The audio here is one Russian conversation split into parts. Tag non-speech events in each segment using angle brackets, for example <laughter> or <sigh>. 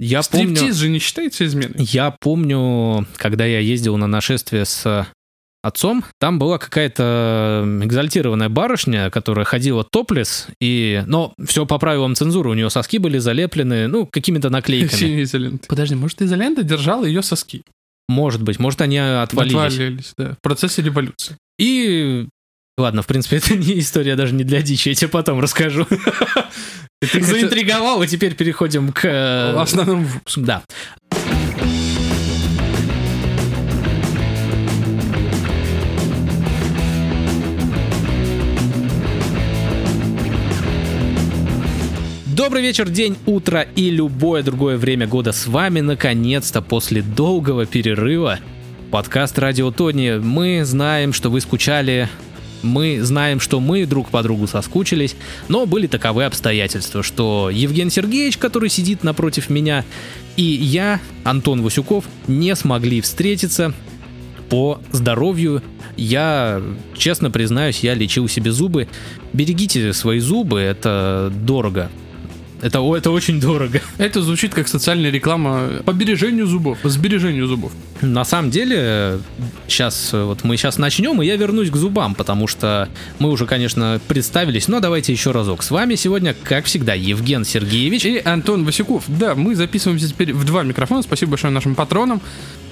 Я Стриптиз помню, же не считается изменой. я помню, когда я ездил на нашествие с отцом, там была какая-то экзальтированная барышня, которая ходила топлес, и... но все по правилам цензуры, у нее соски были залеплены, ну, какими-то наклейками. Синей изолентой. Подожди, может, изолента держала ее соски? Может быть, может, они отвалились. Отвалились, да. В процессе революции. И... Ладно, в принципе, <laughs> это не история даже не для дичи, я тебе потом расскажу. <laughs> Это Заинтриговал, и теперь переходим к... э, в основном выпуску. Да. Добрый вечер, день, утро и любое другое время года. С вами, наконец-то, после долгого перерыва, подкаст Радио Тони. Мы знаем, что вы скучали, мы знаем, что мы друг по другу соскучились, но были таковы обстоятельства, что Евген Сергеевич, который сидит напротив меня, и я, Антон Васюков, не смогли встретиться по здоровью. Я, честно признаюсь, я лечил себе зубы. Берегите свои зубы, это дорого. Это, это очень дорого. <laughs> Это звучит как социальная реклама по бережению зубов, по сбережению зубов. На самом деле, сейчас вот мы сейчас начнем, и я вернусь к зубам, потому что мы уже, конечно, представились, но давайте еще разок. С вами сегодня, как всегда, Евген Сергеевич. И Антон Васюков. Да, мы записываемся теперь в два микрофона. Спасибо большое нашим патронам.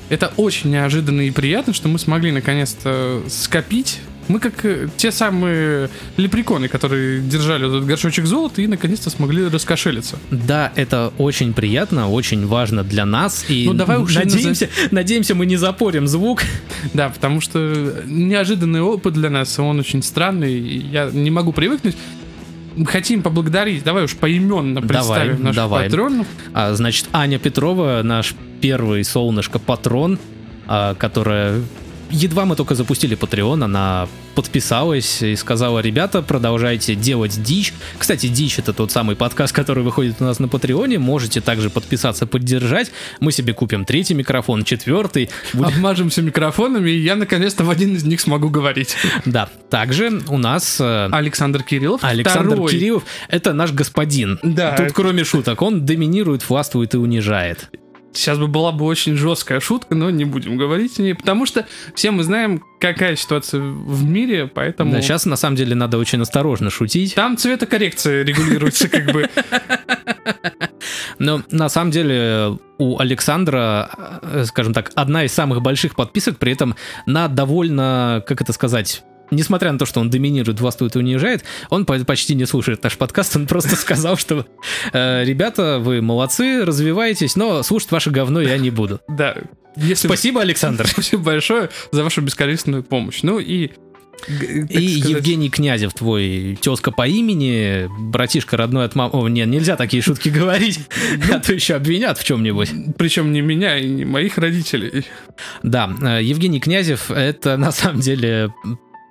Это очень неожиданно и приятно, что мы смогли наконец-то скопить. Мы как э, те самые лепреконы, которые держали этот горшочек золота и наконец-то смогли раскошелиться. Да, это очень приятно, очень важно для нас. И Ну, давай уже надеемся, надеемся, мы не запорим звук. Да, потому что неожиданный опыт для нас, он очень странный, я не могу привыкнуть. Хотим поблагодарить, давай уж поименно Давай, представим наших давай. патронов. А, значит, Аня Петрова, наш первый солнышко-патрон, а, которая... Едва мы только запустили Patreon, она подписалась и сказала, ребята, продолжайте делать дичь. Кстати, дичь это тот самый подкаст, который выходит у нас на Патреоне. Можете также подписаться, поддержать. Мы себе купим третий микрофон, четвертый. Будем- Обмажемся микрофонами, и я наконец-то в один из них смогу говорить. Да, также у нас э, Александр Кириллов. Александр второй. Кириллов это наш господин. Да. Тут кроме шуток, он доминирует, властвует и унижает. Сейчас бы была бы очень жесткая шутка, но не будем говорить о ней, потому что все мы знаем, какая ситуация в мире, поэтому... Да, сейчас на самом деле надо очень осторожно шутить. Там цветокоррекция регулируется как бы. Но на самом деле у Александра, э, скажем так, одна из самых больших подписок, при этом на довольно, как это сказать, Несмотря на то, что он доминирует, властвует и унижает, он по- почти не слушает наш подкаст. Он просто <laughs> сказал, что э, ребята, вы молодцы, развиваетесь, но слушать ваше говно я не буду. <laughs> Да. Если Спасибо, Александр. <laughs> Спасибо большое за вашу бескорыстную помощь. Ну и... так И сказать, Евгений Князев, твой тезка по имени, братишка родной от мамы. О, нет, нельзя такие шутки говорить, а то еще обвинят в чем-нибудь. Причем не меня и не моих родителей. Да, э, Евгений Князев это на самом деле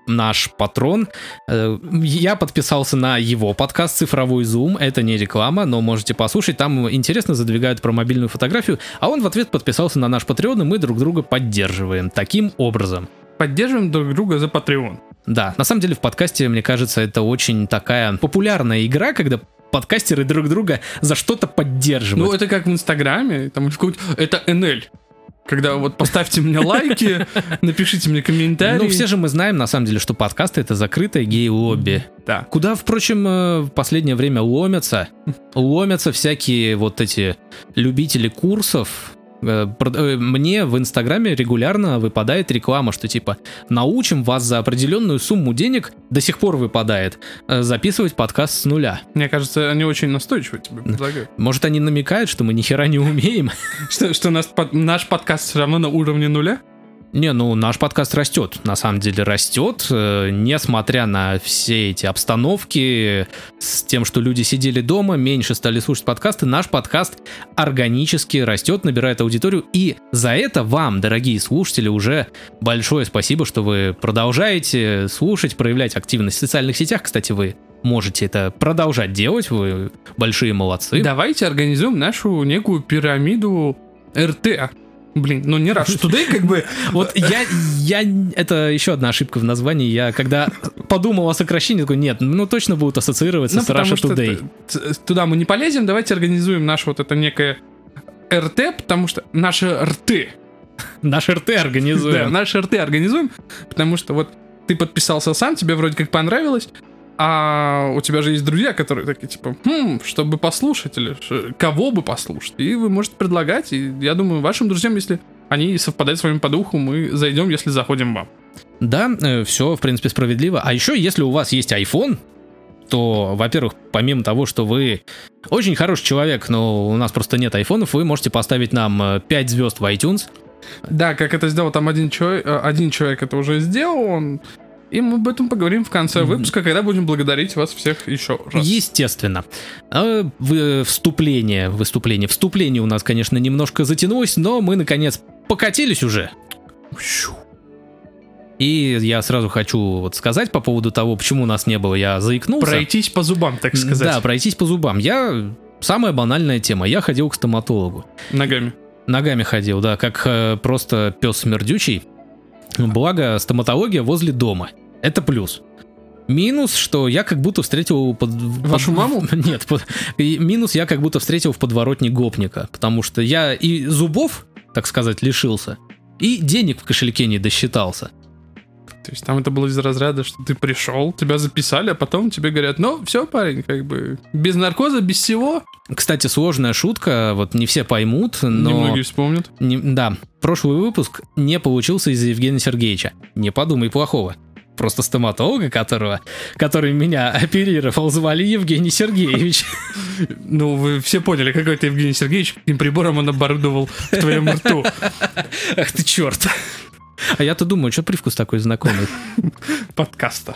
наш патрон. Э, Я подписался на его подкаст «Цифровой зум». Это не реклама, но можете послушать. Там интересно задвигают про мобильную фотографию. А он в ответ подписался на наш патреон, и мы друг друга поддерживаем. Таким образом. Поддерживаем друг друга за Patreon. Да, на самом деле в подкасте, мне кажется, это очень такая популярная игра, когда подкастеры друг друга за что-то поддерживают. Ну, это как в Инстаграме, там какой-то... Это НЛ. Когда вот поставьте мне лайки, <laughs> напишите мне комментарии. Ну, все же мы знаем, на самом деле, что подкасты — это закрытое гей-лобби. Да. Куда, впрочем, э, в последнее время ломятся, <laughs> ломятся всякие вот эти любители курсов. Э, э, Мне в Инстаграме регулярно выпадает реклама, что типа научим вас за определенную сумму денег, до сих пор выпадает, э, записывать подкаст с нуля. Мне кажется, они очень настойчиво тебе предлагают. Может, они намекают, что мы ни хера не умеем? <laughs> Что, наш подкаст все равно на уровне нуля? Не, ну наш подкаст растет, на самом деле растет, э, несмотря на все эти обстановки с тем, что люди сидели дома, меньше стали слушать подкасты, наш подкаст органически растет, набирает аудиторию, и за это вам, дорогие слушатели, уже большое спасибо, что вы продолжаете слушать, проявлять активность в социальных сетях, кстати, вы можете это продолжать делать, вы большие молодцы. Давайте организуем нашу некую пирамиду РТ. Блин, ну не Rush Today как бы... Вот я, я, это еще одна ошибка в названии. Я когда подумал о сокращении, такой, нет, ну точно будут ассоциироваться Ну, с Russia Today. туда мы не полезем, давайте организуем наше вот это некое РТ, потому что наши рты. Наши РТ Да, организуем. наши рты организуем, потому что вот ты подписался сам, тебе вроде как понравилось, а у тебя же есть друзья, которые такие, типа, хм, чтобы послушать, или кого бы послушать. И вы можете предлагать, и я думаю, вашим друзьям, если они совпадают с вами по духу, мы зайдем, если заходим вам. Да, все, в принципе, справедливо. А еще, если у вас есть iPhone, то, во-первых, помимо того, что вы очень хороший человек, но у нас просто нет айфонов, вы можете поставить нам 5 звезд в iTunes. Да, как это сделал там один человек, э, один человек это уже сделал, он... И мы об этом поговорим в конце выпуска, когда будем благодарить вас всех еще раз. Естественно. А, вы- вступление, выступление. Вступление у нас, конечно, немножко затянулось, но мы, наконец, покатились уже. И я сразу хочу вот сказать по поводу того, почему нас не было, я заикнулся. Пройтись по зубам, так сказать. Да, пройтись по зубам. Я... Самая банальная тема. Я ходил к стоматологу. Ногами. Ногами ходил, да, как э, просто пес смердючий. Благо, стоматология возле дома. Это плюс. Минус, что я как будто встретил под... Вашу под- маму? <laughs> Нет, под- и минус я как будто встретил в подворотне гопника, потому что я и зубов, так сказать, лишился, и денег в кошельке не досчитался. То есть там это было из разряда, что ты пришел, тебя записали, а потом тебе говорят, ну, все, парень, как бы без наркоза, без всего. Кстати, сложная шутка, вот не все поймут, но... Немногие вспомнят. Не- да, прошлый выпуск не получился из-за Евгения Сергеевича. Не подумай плохого. Просто стоматолога, которого, который меня оперировал, звали Евгений Сергеевич. <laughs> Ну, вы все поняли, какой ты Евгений Сергеевич, каким прибором он оборудовал в твоем рту. Ах ты черт. А я-то думаю, что привкус такой знакомый. Подкаста.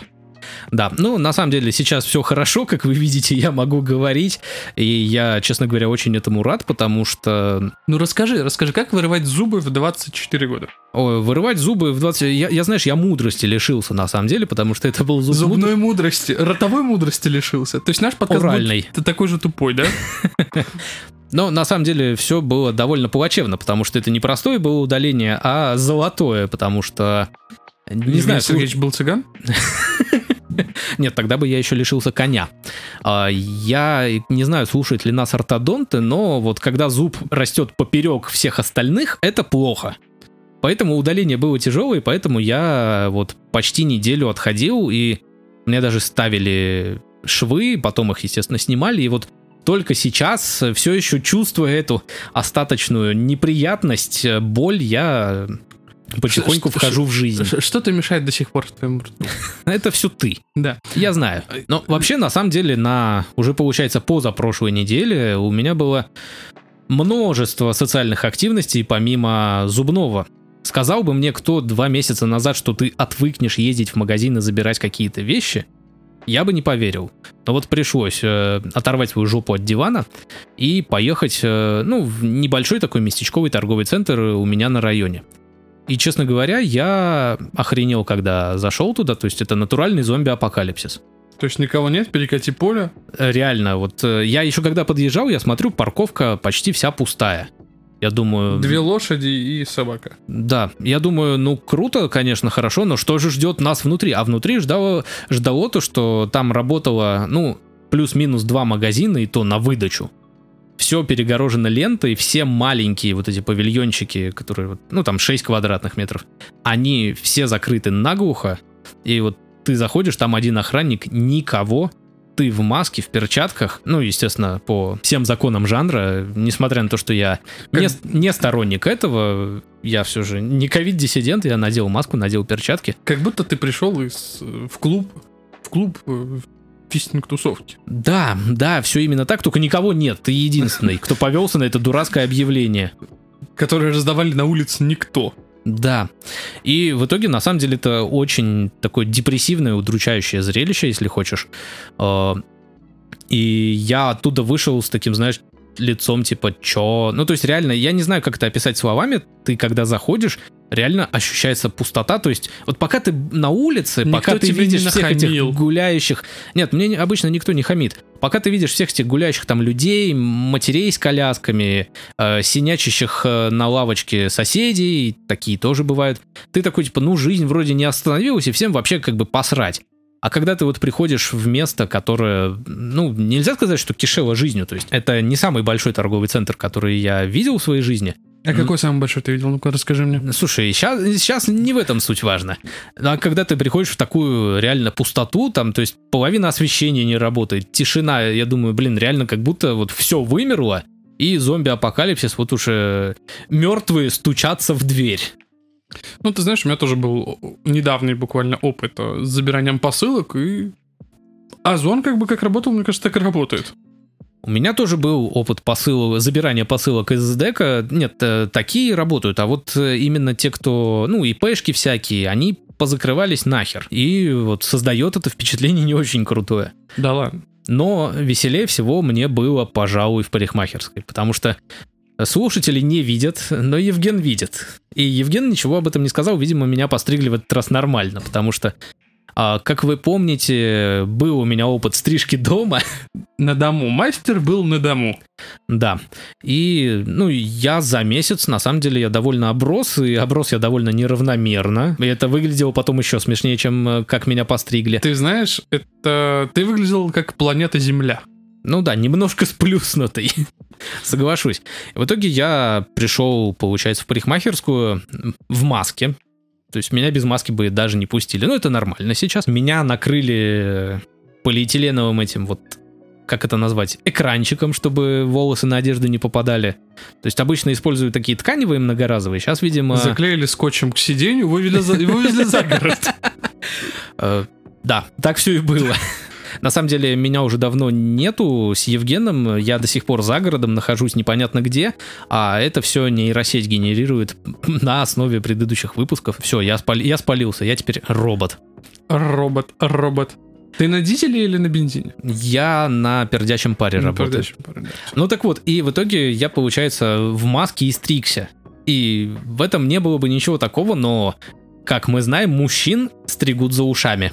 Да, ну, на самом деле, сейчас все хорошо, как вы видите, я могу говорить, и я, честно говоря, очень этому рад, потому что Ну, расскажи, расскажи, как вырывать зубы в 24 года? ой, вырывать зубы в 20... Я, я, знаешь, я мудрости лишился, на самом деле, потому что это был зуб Зубной мудрости, ротовой мудрости лишился. То есть наш подкаст Оральной. будет- ты такой же тупой, да? <laughs> Но на самом деле все было довольно плачевно, потому что это не простое было удаление, а золотое, потому что... Не Евгений знаю, Сергеевич был цыган? <laughs> нет, тогда бы я еще лишился коня. А, Я не знаю, слушают ли нас ортодонты, но вот когда зуб растет поперек всех остальных, это плохо. Поэтому удаление было тяжелое, поэтому я вот почти неделю отходил, и мне даже ставили швы, потом их, естественно, снимали, и вот только сейчас, все еще чувствуя эту остаточную неприятность, боль, я потихоньку ш- вхожу в жизнь. Ш- Что-то мешает до сих пор в твоем рту. <laughs> Это все ты. Да. Я знаю. Но вообще, на самом деле, на уже получается позапрошлой неделе у меня было множество социальных активностей помимо зубного. Сказал бы мне кто два месяца назад, что ты отвыкнешь ездить в магазин и забирать какие-то вещи, я бы не поверил. Но вот пришлось э, оторвать свою жопу от дивана и поехать, э, ну, в небольшой такой местечковый торговый центр у меня на районе. И, честно говоря, я охренел, когда зашел туда, то есть это натуральный зомби-апокалипсис. То есть никого нет, перекати поле. Э, Реально, вот э, я еще когда подъезжал, я смотрю, парковка почти вся пустая. Я думаю... Две лошади и собака. Да, я думаю, ну круто, конечно, хорошо, но что же ждет нас внутри? А внутри ждало, ждало то, что там работало, ну, плюс-минус два магазина, и то на выдачу. Все перегорожено лентой, все маленькие вот эти павильончики, которые, ну, там 6 квадратных метров, они все закрыты наглухо, и вот ты заходишь, там один охранник, никого, ты в маске, в перчатках, ну, естественно, по всем законам жанра, несмотря на то, что я Как- не, не сторонник этого, я все же не ковид-диссидент, я надел маску, надел перчатки. Как будто ты пришел из, э, в клуб, в клуб э, фистинг-тусовки. Да, да, все именно так, только никого нет, ты единственный, кто повелся на это дурацкое объявление. Которые раздавали на улице никто. Да. И в итоге, на самом деле, это очень такое депрессивное, удручающее зрелище, если хочешь. Э, И я оттуда вышел с таким, знаешь, лицом типа чё. Ну, то есть реально, я не знаю, как это описать словами. Ты когда заходишь, реально ощущается пустота. То есть вот пока ты на улице, Никто пока ты видишь всех этих гуляющих... Нет, мне не- обычно никто не хамит. Пока ты видишь всех этих гуляющих там людей, матерей с колясками, э, синячащих э, на лавочке соседей, такие тоже бывают. Ты такой, типа, ну, жизнь вроде не остановилась, и всем вообще как бы посрать. А когда ты вот приходишь в место, которое, ну, нельзя сказать, что кишело жизнью, то есть это не самый большой торговый центр, который я видел в своей жизни, А какой самый большой ты видел? Ну-ка, расскажи мне. Слушай, сейчас, сейчас не в этом суть важно. А когда ты приходишь в такую реально пустоту, там, то есть половина освещения не работает, тишина, я думаю, блин, реально как будто вот все вымерло, и зомби-апокалипсис, вот уже мертвые стучатся в дверь. Ну, ты знаешь, у меня тоже был недавний буквально опыт э, с забиранием посылок, и Озон как бы как работал, мне кажется, так и работает. У меня тоже был опыт посылок, забирания посылок из дека. Нет, э, такие работают, а вот э, именно те, кто, ну, ИПшки всякие, они позакрывались нахер. И вот создает это впечатление не очень крутое. Да ладно. Но веселее всего мне было, пожалуй, в парикмахерской, потому что слушатели не видят, но Евген видит. И Евген ничего об этом не сказал, видимо, меня постригли в этот раз нормально, потому что, а, как вы помните, был у меня опыт стрижки дома, <laughs> На дому. Мастер был на дому. да, и, ну, я за месяц, на самом деле, я довольно оброс, и оброс я довольно неравномерно, и это выглядело потом еще смешнее, чем э, как меня постригли. Ты знаешь, это... Ты выглядел как планета Земля. Ну да, немножко сплюснутый. <laughs> Соглашусь. В итоге я пришел, получается, в парикмахерскую в маске. То есть меня без маски бы даже не пустили. Ну, это нормально. Сейчас меня накрыли полиэтиленовым этим вот как это назвать, экранчиком, чтобы волосы на одежду не попадали. То есть обычно используют такие тканевые многоразовые. Сейчас, видимо... Заклеили скотчем к сиденью, вывели за, вывезли за город. <laughs> Э, да, так все и было. На самом деле, меня уже давно нету с Евгеном, я до сих пор за городом нахожусь непонятно где, а это все нейросеть генерирует <clears throat> на основе предыдущих выпусков. Все, я, спали- я спалился, я теперь робот. Робот, робот. Ты на дизеле или на бензине? Я на пердячем паре На работаю. передаче пары, да. Ну так вот, и в итоге я, получается, в маске и стригся. И в этом не было бы ничего такого, но, как мы знаем, мужчин стригут за ушами.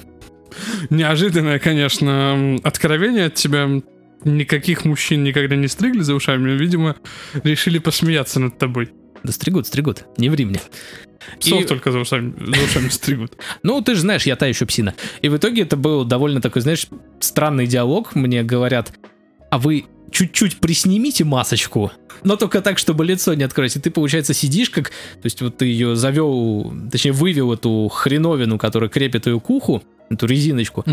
Неожиданное, конечно, откровение от тебя. Никаких мужчин никогда не стригли за ушами. Видимо, решили посмеяться над тобой. Да стригут, стригут, не ври мне. Псов И- только за ушами, за ушами стригут. <laughs> Ну, ты же знаешь, я та еще псина. И в итоге это был довольно такой, знаешь, странный диалог. Мне говорят, а вы чуть-чуть приснимите масочку, но только так, чтобы лицо не открыть. И ты, получается, сидишь как... То есть вот ты ее завел, точнее, вывел эту хреновину, которая крепит ее к уху, эту резиночку,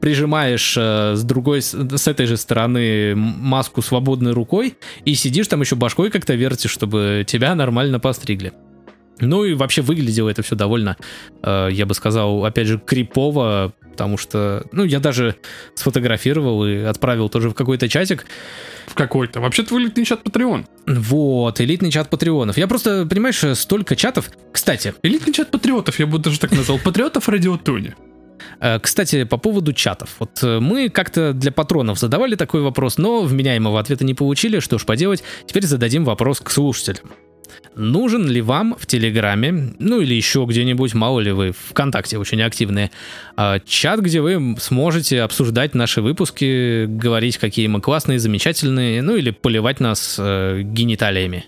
прижимаешь э, с другой, с, этой же стороны маску свободной рукой и сидишь там еще башкой как-то вертишь, чтобы тебя нормально постригли. Ну и вообще выглядело это все довольно, э, я бы сказал, опять же, крипово, потому что, ну, я даже сфотографировал и отправил тоже в какой-то чатик. В какой-то. Вообще твой личный чат Patreon. Вот, элитный чат патреонов. Я просто, понимаешь, столько чатов. Кстати, Элитный чат патриотов, я бы даже так назвал. Патриотов радиотоне. Э, Кстати, по поводу чатов. Вот э, мы как-то для патронов задавали такой вопрос, но вменяемого ответа не получили. Что ж поделать, теперь зададим вопрос к слушателям. Нужен ли вам в Телеграме, ну или еще где-нибудь, мало ли вы ВКонтакте очень активные, э, чат, где вы сможете обсуждать наши выпуски, говорить, какие мы классные, замечательные, ну или поливать нас гениталиями.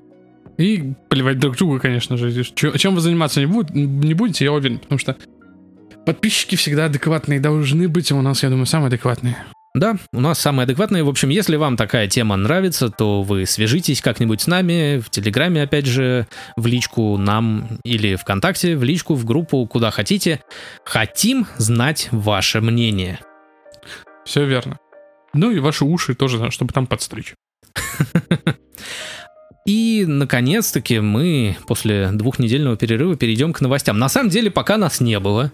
И поливать друг друга, конечно же. Чем вы заниматься не, будете, не будете, я уверен. Потому что подписчики всегда адекватные должны быть, а у нас, я думаю, самые адекватные. Да, у нас самые адекватные. В общем, если вам такая тема нравится, то вы свяжитесь как-нибудь с нами в Телеграме, опять же, в личку нам или ВКонтакте, в личку, в группу, куда хотите. Хотим знать ваше мнение. Все верно. Ну и ваши уши тоже, чтобы там подстричь. <laughs> И, наконец-таки, мы после двухнедельного перерыва перейдем к новостям. На самом деле, пока нас не было,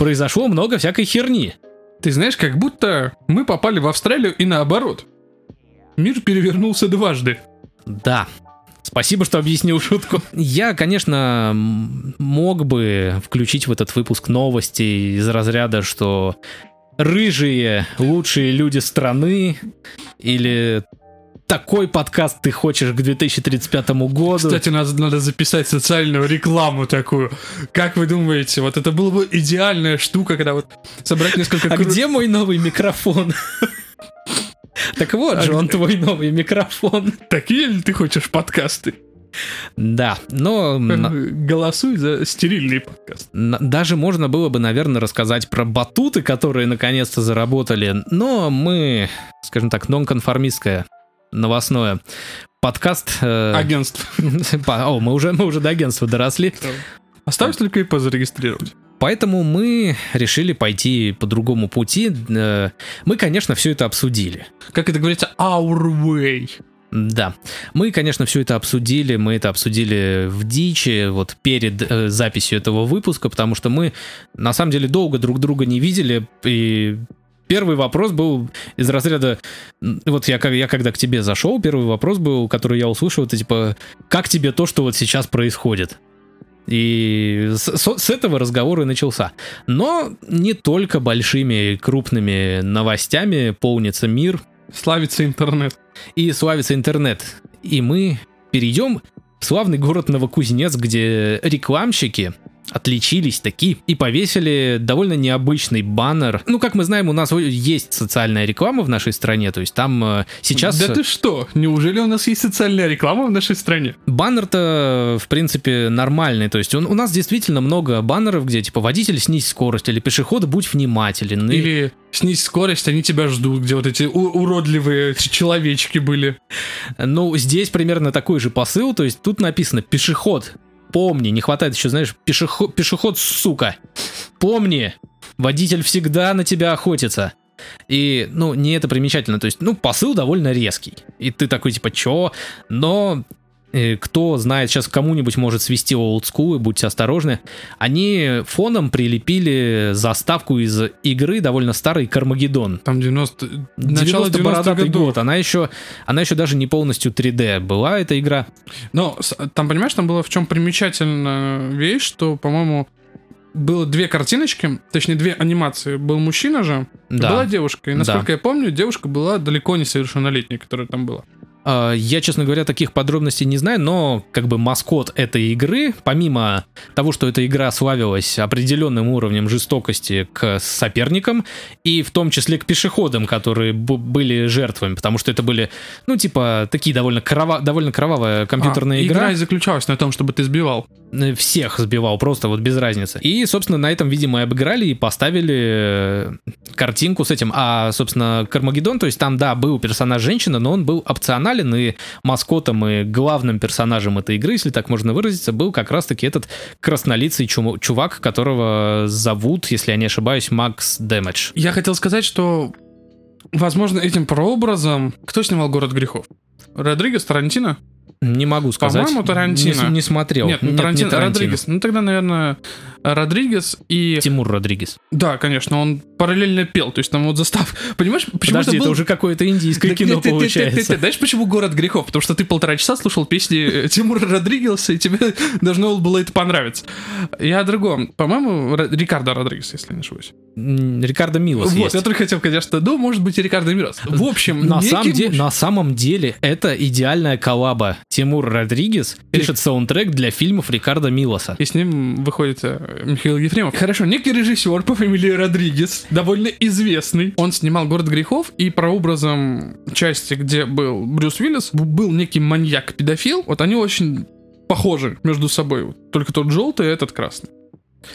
произошло много всякой херни. Ты знаешь, как будто мы попали в Австралию и наоборот. Мир перевернулся дважды. Да. Спасибо, что объяснил шутку. Я, конечно, мог бы включить в этот выпуск новости из разряда, что рыжие лучшие люди страны или такой подкаст ты хочешь к 2035 году. Кстати, надо, надо записать социальную рекламу такую. Как вы думаете, вот это была бы идеальная штука, когда вот собрать несколько... а где мой новый микрофон? Так вот А же он твой новый микрофон. Такие ли ты хочешь подкасты? Да, но Голосуй за стерильный подкаст. даже можно было бы, наверное, рассказать про батуты, которые наконец-то заработали, но мы, скажем так, нонконформистское новостное подкаст... э, Агентство. <laughs> О, мы уже, мы уже до агентства доросли. Осталось только ИП зарегистрировать. Поэтому мы решили пойти по другому пути. Э, Мы, конечно, все это обсудили. Как это говорится, our way. Да, мы, конечно, все это обсудили, мы это обсудили в дичи, вот перед э, записью этого выпуска, потому что мы, на самом деле, долго друг друга не видели, и первый вопрос был из разряда, вот я, я когда к тебе зашел, первый вопрос был, который я услышал, это типа, как тебе то, что вот сейчас происходит? И с, с- с этого разговор и начался. Но не только большими крупными новостями полнится мир, Славится интернет. и славится интернет. И мы перейдем в славный город Новокузнец, где рекламщики отличились таки и повесили довольно необычный баннер. Ну, как мы знаем, у нас есть социальная реклама в нашей стране, то есть там э, сейчас... Да ты что? Неужели у нас есть социальная реклама в нашей стране? Баннер-то, в принципе, нормальный. То есть он, у нас действительно много баннеров, где типа водитель снизь скорость или пешеход будь внимателен. И- Или снизь скорость, они тебя ждут, где вот эти уродливые человечки были. Ну, здесь примерно такой же посыл, то есть тут написано пешеход. Помни, не хватает еще, знаешь, пешеход, пешеход, сука. Помни, водитель всегда на тебя охотится. И, ну, не это примечательно. То есть, ну, посыл довольно резкий. И ты такой, типа, чё? Но кто знает, сейчас кому-нибудь может свести олдскул, и будьте осторожны. Они фоном прилепили заставку из игры довольно старый Кармагеддон. Там 90... Начало 90 90-х бородатый годов. год. Она еще, она еще даже не полностью 3D была, эта игра. Но там, понимаешь, там было в чем примечательная вещь, что, по-моему, было две картиночки, точнее, две анимации. Был мужчина же, Да. была девушка. И, Да. насколько я помню, девушка была далеко не совершеннолетней, которая там была. А, Я, честно говоря, таких подробностей не знаю, но как бы маскот этой игры, помимо того, что эта игра славилась определенным уровнем жестокости к соперникам, и в том числе к пешеходам, которые были жертвами, потому что это были, ну, типа, такие довольно, крова- довольно кровавая компьютерная А, игра. и заключалась на том, чтобы ты сбивал. Всех сбивал, просто вот без разницы. И, собственно, на этом, видимо, и обыграли и поставили э, картинку с этим. А, собственно, Кармагеддон, то есть там, да, был персонаж женщина, но он был опционален, и маскотом и главным персонажем этой игры, если так можно выразиться, был как раз-таки этот краснолицый чувак, которого зовут, если я не ошибаюсь, Макс Дэмэдж. Я хотел сказать, что, возможно, этим прообразом... Кто снимал «Город грехов»? Родригес, Тарантино? Не могу сказать. По-моему, Тарантино. Не, не смотрел. Нет, ну, не Тарантино, Родригес. Ну, тогда, наверное, Родригес и... Тимур Родригес. Да, конечно, он параллельно пел, то есть там вот застав... <laughs> Понимаешь, почему Подожди, был... это уже какое-то индийское кино получается. Знаешь, почему «Город грехов»? Потому что ты полтора часа слушал песни э, <laughs> Тимура Родригеса, и тебе <laughs> должно было это понравиться. Я о другом. По-моему, Рикардо Родригес, если не ошибаюсь. Рикардо Милос вот, есть. я только хотел, конечно, ну, может быть, и Рикардо Мирос. В общем, На, самом де- на самом деле это идеальная коллаба. Тимур Родригес пишет саундтрек для фильмов Рикардо Милоса. И с ним выходит э, Михаил Ефремов. Хорошо, некий режиссер по фамилии Родригес, довольно известный. Он снимал «Город грехов», и прообразом части, где был Брюс Уиллис, был некий маньяк-педофил. Вот они очень похожи между собой. Только тот желтый, а этот красный.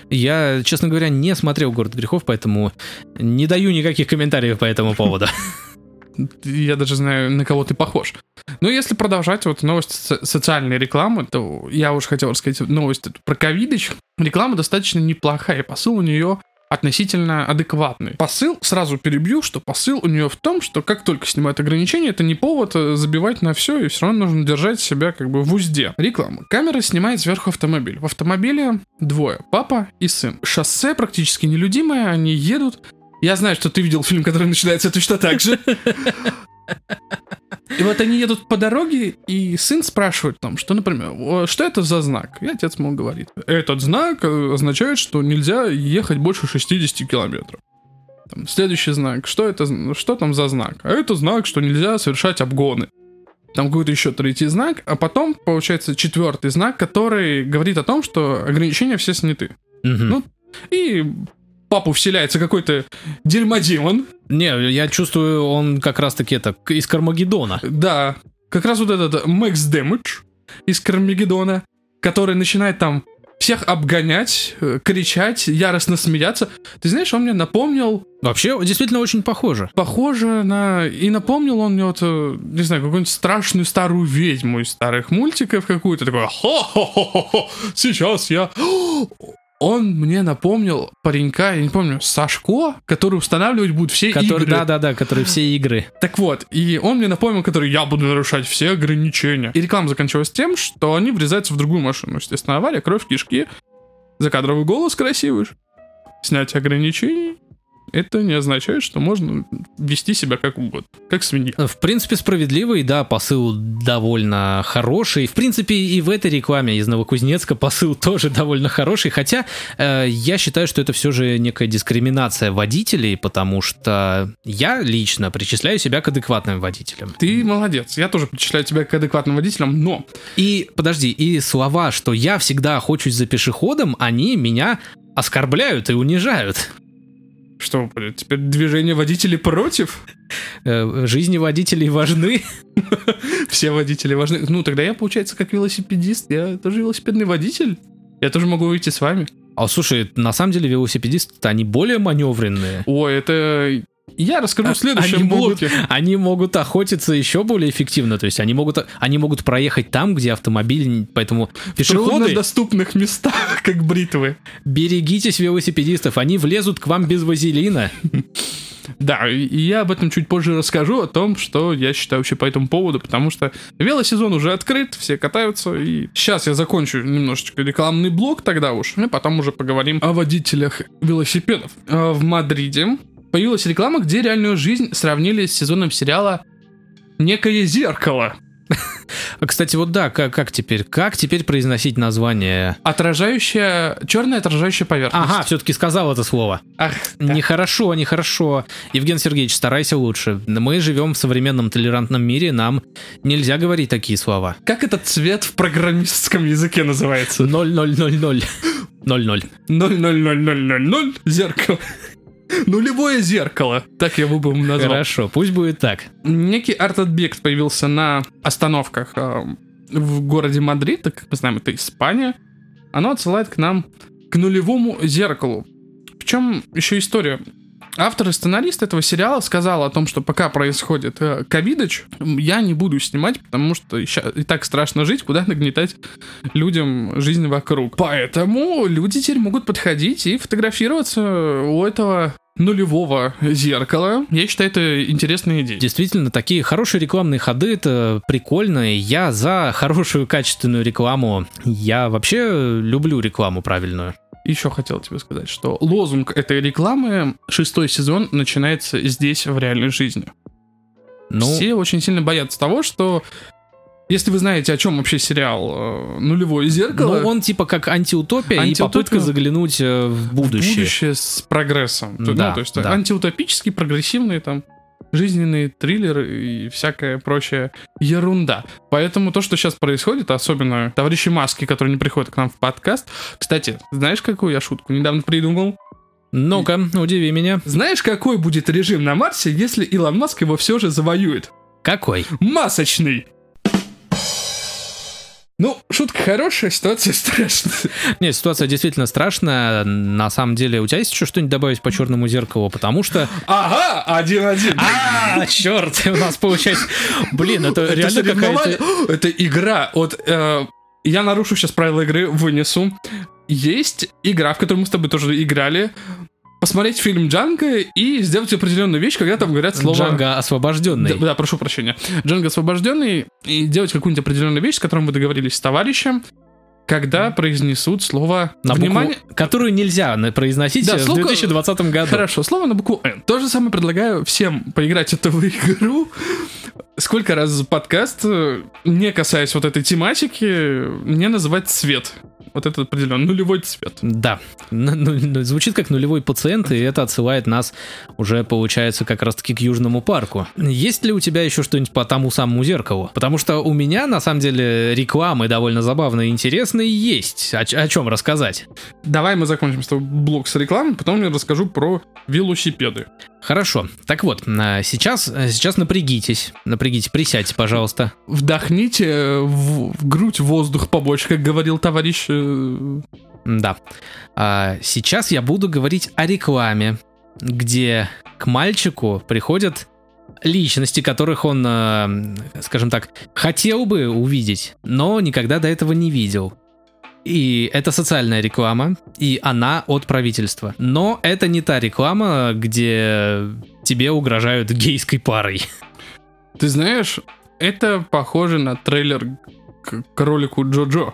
Я, честно говоря, не смотрел «Город грехов», поэтому не даю никаких комментариев по этому поводу. <laughs> Я даже знаю, на кого ты похож. Но если продолжать вот новость со- социальной рекламы, то я уж хотел рассказать новость про ковидыч. Реклама достаточно неплохая, посыл у нее относительно адекватный. Посыл, сразу перебью, что посыл у нее в том, что как только снимают ограничения, это не повод э, забивать на все, и все равно нужно держать себя как бы в узде. Реклама. Камера снимает сверху автомобиль. В автомобиле двое, папа и сын. Шоссе практически нелюдимое, они едут, я знаю, что ты видел фильм, который начинается точно так же. <laughs> И вот они едут по дороге, и сын спрашивает там, что, например, «О, что это за знак? И отец ему говорит, этот знак означает, что нельзя ехать больше 60 километров. Там, следующий знак, что это, что там за знак? А это знак, что нельзя совершать обгоны. Там какой-то еще третий знак, а потом, получается, четвертый знак, который говорит о том, что ограничения все сняты. Мгм. Ну, И папу вселяется какой-то дерьмодемон. Не, я чувствую, он как раз-таки это, из Кармагеддона. Да, как раз вот этот Max Damage. из Кармагеддона, который начинает там всех обгонять, э, кричать, яростно смеяться. Ты знаешь, он мне напомнил... Вообще, действительно очень похоже. Похоже на... И напомнил он мне вот, э, не знаю, какую-нибудь страшную старую ведьму из старых мультиков какую-то. Такое, хо-хо-хо-хо, сейчас я он мне напомнил паренька, я не помню, Сашко, который устанавливать будет все который, игры. Да-да-да, который все игры. Так вот, и он мне напомнил, который я буду нарушать все ограничения. И реклама закончилась тем, что они врезаются в другую машину. Естественно, авария, кровь, кишки, закадровый голос красивый, снятие ограничений, это не означает, что можно вести себя как угодно, как свинья. В принципе, справедливый, да, посыл довольно хороший. В принципе, и в этой рекламе из Новокузнецка посыл <laughs> тоже довольно хороший, хотя э, я считаю, что это все же некая дискриминация водителей, потому что я лично причисляю себя к адекватным водителям. Ты молодец, я тоже причисляю тебя к адекватным водителям, но... И, подожди, и слова, что я всегда охочусь за пешеходом, они меня оскорбляют и унижают. Что, теперь движение водителей против? Э, жизни водителей важны. <laughs> Все водители важны. Ну, тогда я, получается, как велосипедист. Я тоже велосипедный водитель. Я тоже могу выйти с вами. А слушай, на самом деле велосипедисты, они более маневренные. Ой, это я расскажу в следующем они блоке. Могут, они могут охотиться еще более эффективно, то есть они могут, они могут проехать там, где автомобиль, поэтому пешеходы... В доступных местах, <laughs> как бритвы. Берегитесь велосипедистов, они влезут к вам без вазелина. Да, и я об этом чуть позже расскажу, о том, что я считаю вообще по этому поводу, потому что велосезон уже открыт, все катаются, и сейчас я закончу немножечко рекламный блок тогда уж, и потом уже поговорим о водителях велосипедов. А в Мадриде появилась реклама, где реальную жизнь сравнили с сезоном сериала «Некое зеркало». <laughs> Кстати, вот да, как, как теперь? Как теперь произносить название? Отражающая, черная отражающая поверхность. Ага, все-таки сказал это слово. Ах, да. Нехорошо, нехорошо. Евген Сергеевич, старайся лучше. Мы живем в современном толерантном мире, нам нельзя говорить такие слова. Как этот цвет в программистском языке называется? 0000. 00. 00000 зеркало. Нулевое зеркало, так я бы назвал. Хорошо, пусть будет так. Некий арт-объект появился на остановках э, в городе Мадрид, так как мы знаем, это Испания. Оно отсылает к нам к нулевому зеркалу. В чем еще история? Автор и сценарист этого сериала сказал о том, что пока происходит э, ковидоч, я не буду снимать, потому что и так страшно жить, куда нагнетать людям жизнь вокруг. Поэтому люди теперь могут подходить и фотографироваться у этого нулевого зеркала. Я считаю, это интересная идея. Действительно, такие хорошие рекламные ходы, это прикольно. Я за хорошую качественную рекламу. Я вообще люблю рекламу правильную еще хотел тебе сказать, что лозунг этой рекламы шестой сезон начинается здесь, в реальной жизни. Ну... Все очень сильно боятся того, что если вы знаете, о чем вообще сериал э, «Нулевое зеркало». Ну, он типа как антиутопия, антиутопия и попытка заглянуть э, в будущее. В будущее с прогрессом. Да, ну, то есть да. антиутопический, прогрессивный там жизненные триллеры и всякая прочая ерунда. Поэтому то, что сейчас происходит, особенно товарищи Маски, которые не приходят к нам в подкаст. Кстати, знаешь, какую я шутку недавно придумал? Ну-ка, удиви меня. Знаешь, какой будет режим на Марсе, если Илон Маск его все же завоюет? Какой? Масочный. Ну, шутка хорошая, ситуация <laughs> страшная. Нет, ситуация действительно страшная. На самом деле, у тебя есть еще что-нибудь добавить по черному зеркалу? Потому что... Ага, один-один. А, черт, у нас получается... Блин, это реально какая-то... Это игра от... Э, я нарушу сейчас правила игры, вынесу. Есть игра, в которой мы с тобой тоже играли посмотреть фильм Джанго и сделать определенную вещь, когда там говорят слово... Джанго освобожденный. Да, да, прошу прощения. Джанго освобожденный и делать какую-нибудь определенную вещь, с которой мы договорились с товарищем, когда произнесут слово на внимание, букву, которую нельзя произносить да, в слово, 2020 году. Хорошо, слово на букву Н. То же самое предлагаю всем поиграть эту <laughs> игру. Сколько раз за подкаст, не касаясь вот этой тематики, не называть цвет вот это определенно нулевой цвет. Да, ну, ну, звучит как нулевой пациент, и это отсылает нас уже, получается, как раз-таки к Южному парку. Есть ли у тебя еще что-нибудь по тому самому зеркалу? Потому что у меня, на самом деле, рекламы довольно забавные и интересные есть. О, о чем рассказать? Давай мы закончим с тобой блок с рекламой, потом я расскажу про велосипеды. Хорошо. Так вот, а, сейчас, сейчас напрягитесь. Напрягите, присядьте, пожалуйста. Вдохните в, в грудь воздух побольше, как говорил товарищ. Да. А, сейчас я буду говорить о рекламе, где к мальчику приходят личности, которых он, э, скажем так, хотел бы увидеть, но никогда до этого не видел. И это социальная реклама, и она от правительства. Но это не та реклама, где тебе угрожают <laughs> гейской парой. Ты знаешь, это похоже на трейлер к, к ролику Джо-Джо.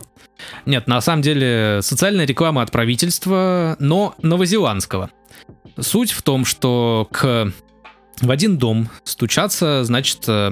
Нет, на самом деле социальная реклама от правительства, но новозеландского. Суть в том, что к в один дом стучатся, значит, э,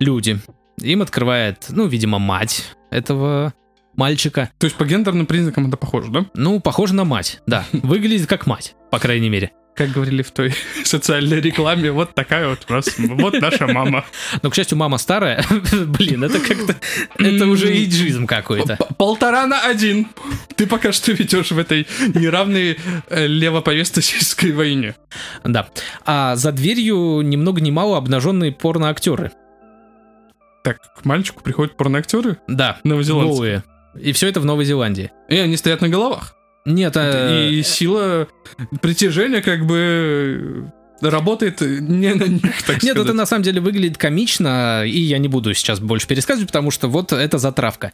люди. Им открывает, ну, видимо, мать этого мальчика. То есть по гендерным признакам это похоже, да? Ну, похоже на мать, да. <laughs> Выглядит как мать, по крайней мере. Как говорили в той <laughs> социальной рекламе, вот такая вот у нас, вот наша мама. <laughs> Но, к счастью, мама старая. <laughs> Блин, это как-то... Это уже иджизм какой-то. Полтора на один. Ты пока что ведешь в этой неравной э, левоповесточной войне. Да. А за дверью ни много ни мало обнаженные порноактеры. Так, к мальчику приходят порноактеры Да, новозеландцы. голые. И все это в Новой Зеландии. И они стоят на головах. Нет, а... И сила притяжения как бы работает не на них, так Нет, сказать. это на самом деле выглядит комично, и я не буду сейчас больше пересказывать, потому что вот это затравка.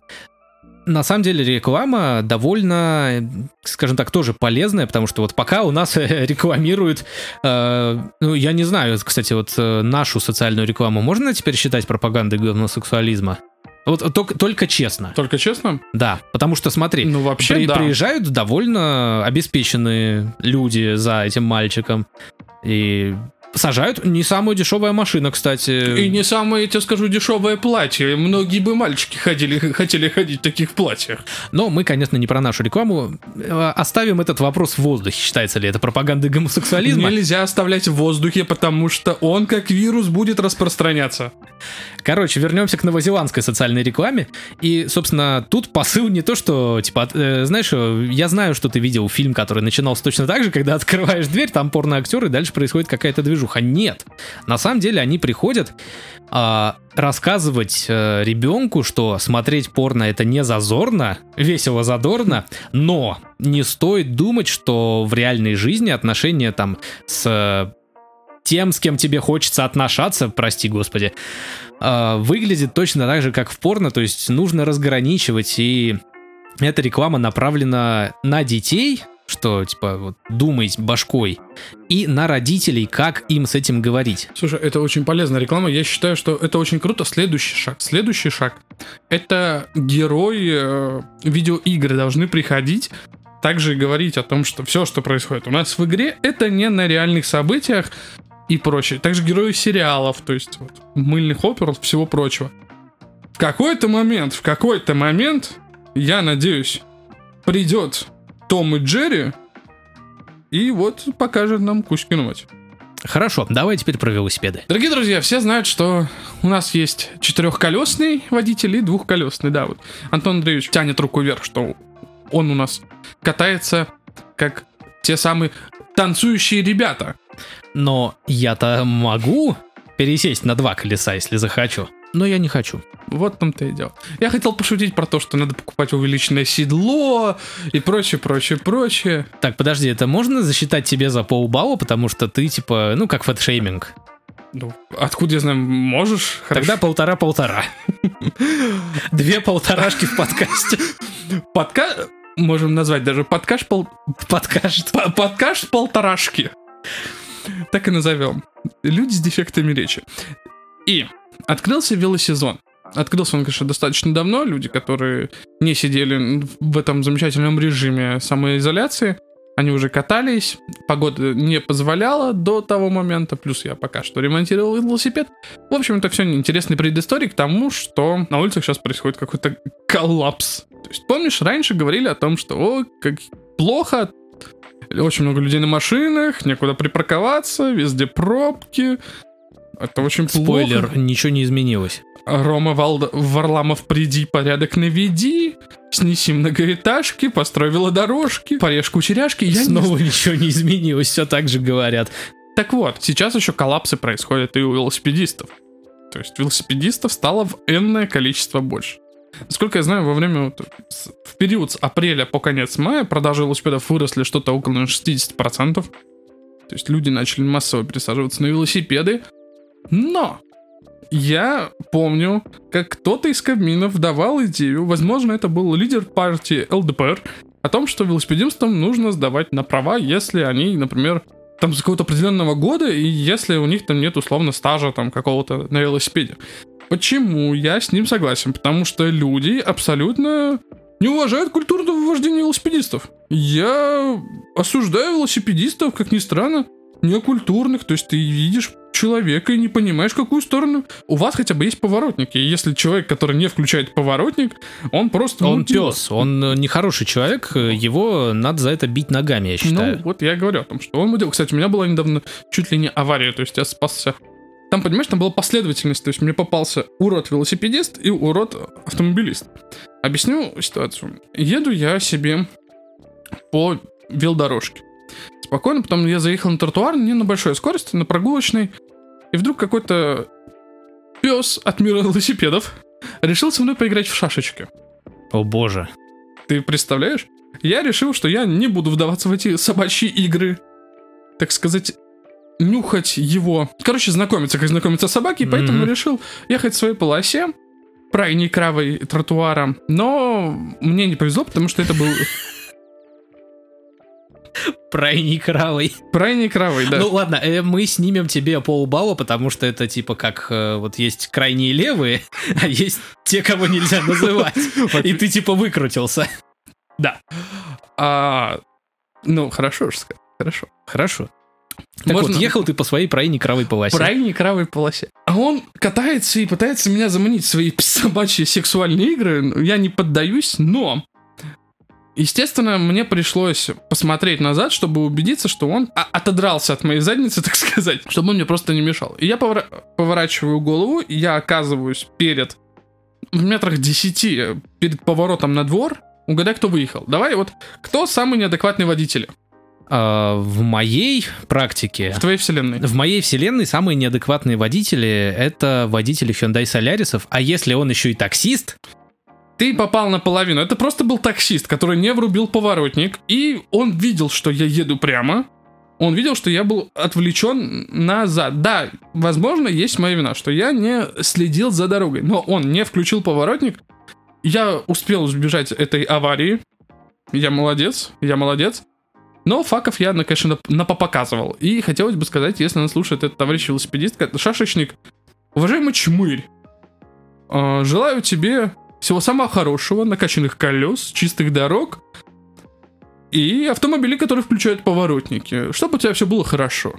На самом деле реклама довольно, скажем так, тоже полезная, потому что вот пока у нас рекламируют, э, ну я не знаю, кстати, вот э, нашу социальную рекламу можно теперь считать пропагандой гомосексуализма? Вот только, только честно, Только честно? да, потому что смотри, Ну, вообще, при- да. приезжают довольно обеспеченные люди за этим мальчиком и сажают не самая дешевая машина, кстати. И не самое, я тебе скажу, дешевое платье. Многие бы мальчики ходили, хотели ходить в таких платьях. Но мы, конечно, не про нашу рекламу. Э, Оставим этот вопрос в воздухе. Считается ли это пропагандой гомосексуализма? Нельзя оставлять в воздухе, потому что он как вирус будет распространяться. Короче, вернемся к новозеландской социальной рекламе. И, собственно, тут посыл не то, что, типа, э, знаешь, я знаю, что ты видел фильм, который начинался точно так же, когда открываешь дверь, там порноактер, и дальше происходит какая-то движуха. Нет. На самом деле они приходят а, рассказывать э, ребенку, что смотреть порно это не зазорно, <laughs> весело задорно, но не стоит думать, что в реальной жизни отношения там с э, тем, с кем тебе хочется отношаться, прости господи, э, выглядит точно так же, как в порно, то есть нужно разграничивать, и эта реклама направлена на детей, что, типа, вот, думать башкой, и на родителей, как им с этим говорить. Слушай, это очень полезная реклама. Я считаю, что это очень круто. Следующий шаг. Следующий шаг. Это герои э, видеоигры должны приходить также говорить о том, что все, что происходит у нас в игре, это не на реальных событиях и прочее. Также герои сериалов, то есть вот, мыльных опер, всего прочего. В какой-то момент, в какой-то момент, я надеюсь, придет Том и Джерри и вот покажет нам Кузькину мать. Хорошо, давай теперь про велосипеды. Дорогие друзья, все знают, что у нас есть четырехколесный водитель и двухколесный, да, вот. Антон Андреевич тянет руку вверх, что он у нас катается как те самые танцующие ребята. Но я-то могу пересесть на два колеса, если захочу. Но я не хочу. Вот в том-то и дело. Я хотел пошутить про то, что надо покупать увеличенное седло и прочее, прочее, прочее. Так, подожди, это можно засчитать тебе за полбалла, потому что ты, типа, ну, как фэтшейминг. Ну, откуда я знаю, можешь? Тогда полтора-полтора. <laughs> Две полторашки в подкасте. Подка... Можем назвать даже подкаш пол... Подкаст. П- Подкаш полторашки. Так и назовем. Люди с дефектами речи. И открылся велосезон. Открылся он, конечно, достаточно давно. Люди, которые не сидели в этом замечательном режиме самоизоляции, они уже катались. Погода не позволяла до того момента. Плюс я пока что ремонтировал велосипед. В общем, это все интересный предысторий к тому, что на улицах сейчас происходит какой-то коллапс. То есть, помнишь, раньше говорили о том, что о, как плохо, очень много людей на машинах, некуда припарковаться, везде пробки. Это очень Спойлер, плохо. ничего не изменилось. Рома Вал... Варламов, приди, порядок наведи, снеси многоэтажки, построй велодорожки, порежь кучеряшки. Я Снова ничего не изменилось, все так же говорят. Так вот, сейчас еще коллапсы происходят и у велосипедистов. То есть велосипедистов стало в энное количество больше. Насколько я знаю, во время, вот, в период с апреля по конец мая продажи велосипедов выросли что-то около 60%. То есть люди начали массово пересаживаться на велосипеды. Но я помню, как кто-то из Кабминов давал идею, возможно, это был лидер партии ЛДПР, о том, что велосипедистам нужно сдавать на права, если они, например, там с какого-то определенного года, и если у них там нет условно стажа там какого-то на велосипеде. Почему я с ним согласен? Потому что люди абсолютно не уважают культурного вождения велосипедистов. Я осуждаю велосипедистов, как ни странно, некультурных. То есть ты видишь человека и не понимаешь, в какую сторону. У вас хотя бы есть поворотники. И если человек, который не включает поворотник, он просто... Он мудила. пес, он э, нехороший человек, э, его надо за это бить ногами, я считаю. Ну, вот я говорю о том, что он мудил. Кстати, у меня была недавно чуть ли не авария, то есть я спасся. Там, понимаешь, там была последовательность, то есть мне попался урод-велосипедист и урод-автомобилист. Объясню ситуацию. Еду я себе по велодорожке. Спокойно, потом я заехал на тротуар, не на большой скорости, на прогулочной, и вдруг какой-то пес от мира велосипедов решил со мной поиграть в шашечки. О боже. Ты представляешь? Я решил, что я не буду вдаваться в эти собачьи игры. Так сказать, нюхать его. Короче, знакомиться, как знакомятся собаки, и поэтому Мгм. решил ехать в своей полосе, крайней кравой тротуара. Но мне не повезло, потому что это был Крайний кровый. крайней кравой, да. Ну ладно, э, мы снимем тебе полбалла, потому что это типа как э, вот есть крайние левые, <laughs> а есть те, кого нельзя называть. И ты типа выкрутился. А, ну, хорошо же сказать. Хорошо. Хорошо. Так Можно- вот, ехал ты по своей крайней кровой полосе. крайней кравой полосе. А он катается и пытается меня заманить в свои <laughs> собачьи сексуальные игры. Я не поддаюсь, но... Естественно, мне пришлось посмотреть назад, чтобы убедиться, что он отодрался от моей задницы, <laughs> так сказать, чтобы он мне просто не мешал. И я повра- поворачиваю голову, и я оказываюсь перед в метрах 10 перед поворотом на двор. Угадай, кто выехал. Давай вот, кто самый неадекватный водитель А, в моей практике, в твоей вселенной? в моей вселенной самые неадекватные водители это водители Hyundai Солярисов, а если он еще и таксист, Ты попал наполовину. Это просто был таксист, который не врубил поворотник, и он видел, что я еду прямо. Он видел, что я был отвлечен назад. Да, возможно, есть моя вина, что я не следил за дорогой, но он не включил поворотник. Я успел избежать этой аварии. Я молодец, я молодец. Но факов я, конечно, нап- напопоказывал. И хотелось бы сказать, если нас слушает этот товарищ велосипедист, шашечник, уважаемый чмырь, э, желаю тебе всего самого хорошего, накачанных колес, чистых дорог и автомобилей, которые включают поворотники. Чтобы у тебя все было хорошо.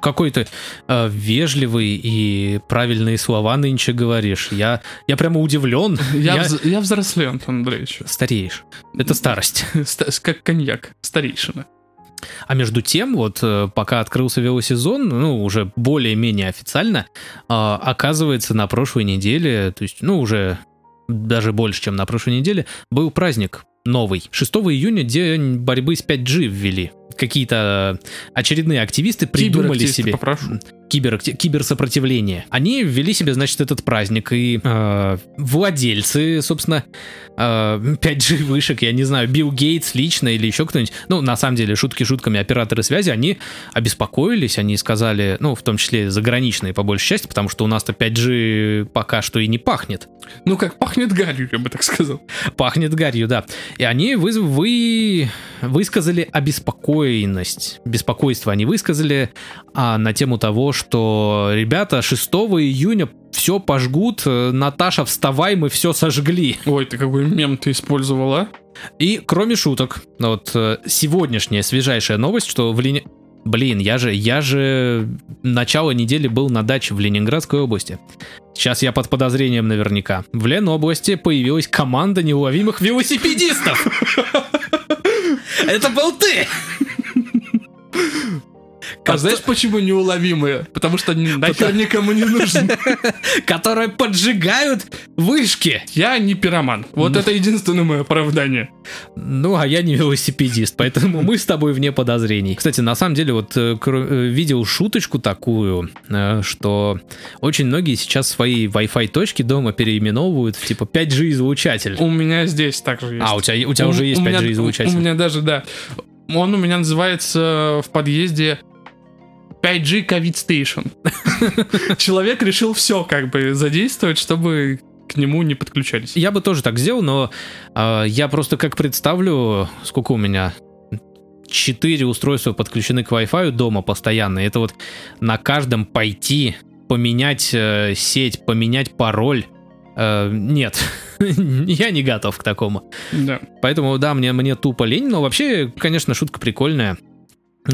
какой ты э, вежливый и правильные слова нынче говоришь. Я, я прямо удивлен. <laughs> Я, Я- вз- я взрослею, Антон Андреевич. Стареешь. Это старость. Ста- Как коньяк, старейшина. А между тем, вот э, пока открылся велосезон, ну, уже более-менее официально, а, оказывается, на прошлой неделе, то есть, ну, уже даже больше, чем на прошлой неделе, был праздник новый. 6 июня день борьбы с 5G ввели. Какие-то очередные активисты придумали себе попрошу. Кибер, киберсопротивление. Они ввели себе, значит, этот праздник, и э, владельцы, собственно, э, 5G <laughs> вышек, я не знаю, Билл Гейтс лично или еще кто-нибудь, ну, на самом деле, шутки шутками, операторы связи, они обеспокоились, они сказали, ну, в том числе заграничные, по большей части, потому что у нас-то 5G пока что и не пахнет. Ну, как пахнет гарью, я бы так сказал. Пахнет гарью, да. И они вы, вы высказали обеспокоенность, беспокойство они высказали а, на тему того, что ребята 6 июня все пожгут, э, Наташа, вставай, мы все сожгли. Ой, ты какой мем ты использовала. И кроме шуток, вот э, сегодняшняя свежайшая новость, что в, Лени- Блин, я же, я же начало недели был на даче в Ленинградской области. Сейчас я под подозрением наверняка. В Ленобласти появилась команда неуловимых велосипедистов. <laughs> Это был ты! А знаешь, почему неуловимые? Потому что нахер никому не нужны. <laughs> Которые поджигают вышки. Я не пироман. Вот Ну. это единственное мое оправдание. Ну, а я не велосипедист, поэтому мы с тобой вне подозрений. Кстати, на самом деле, вот э, э, видел шуточку такую, э, что очень многие сейчас свои Wi-Fi точки дома переименовывают в типа 5G излучатель. У меня здесь также есть. А, у тебя, у тебя уже есть У меня- 5G излучатель. У меня даже, да. Он у меня называется в подъезде 5G COVID Station. Человек решил все как бы задействовать, чтобы к нему не подключались. Я бы тоже так сделал, но э, я просто как представлю, сколько у меня четыре устройства подключены к Wi-Fi дома постоянно. Это вот на каждом пойти, поменять э, сеть, поменять пароль. Э, нет, <laughs> я не готов к такому. Да. Поэтому, да, мне, мне тупо лень, но вообще, конечно, шутка прикольная.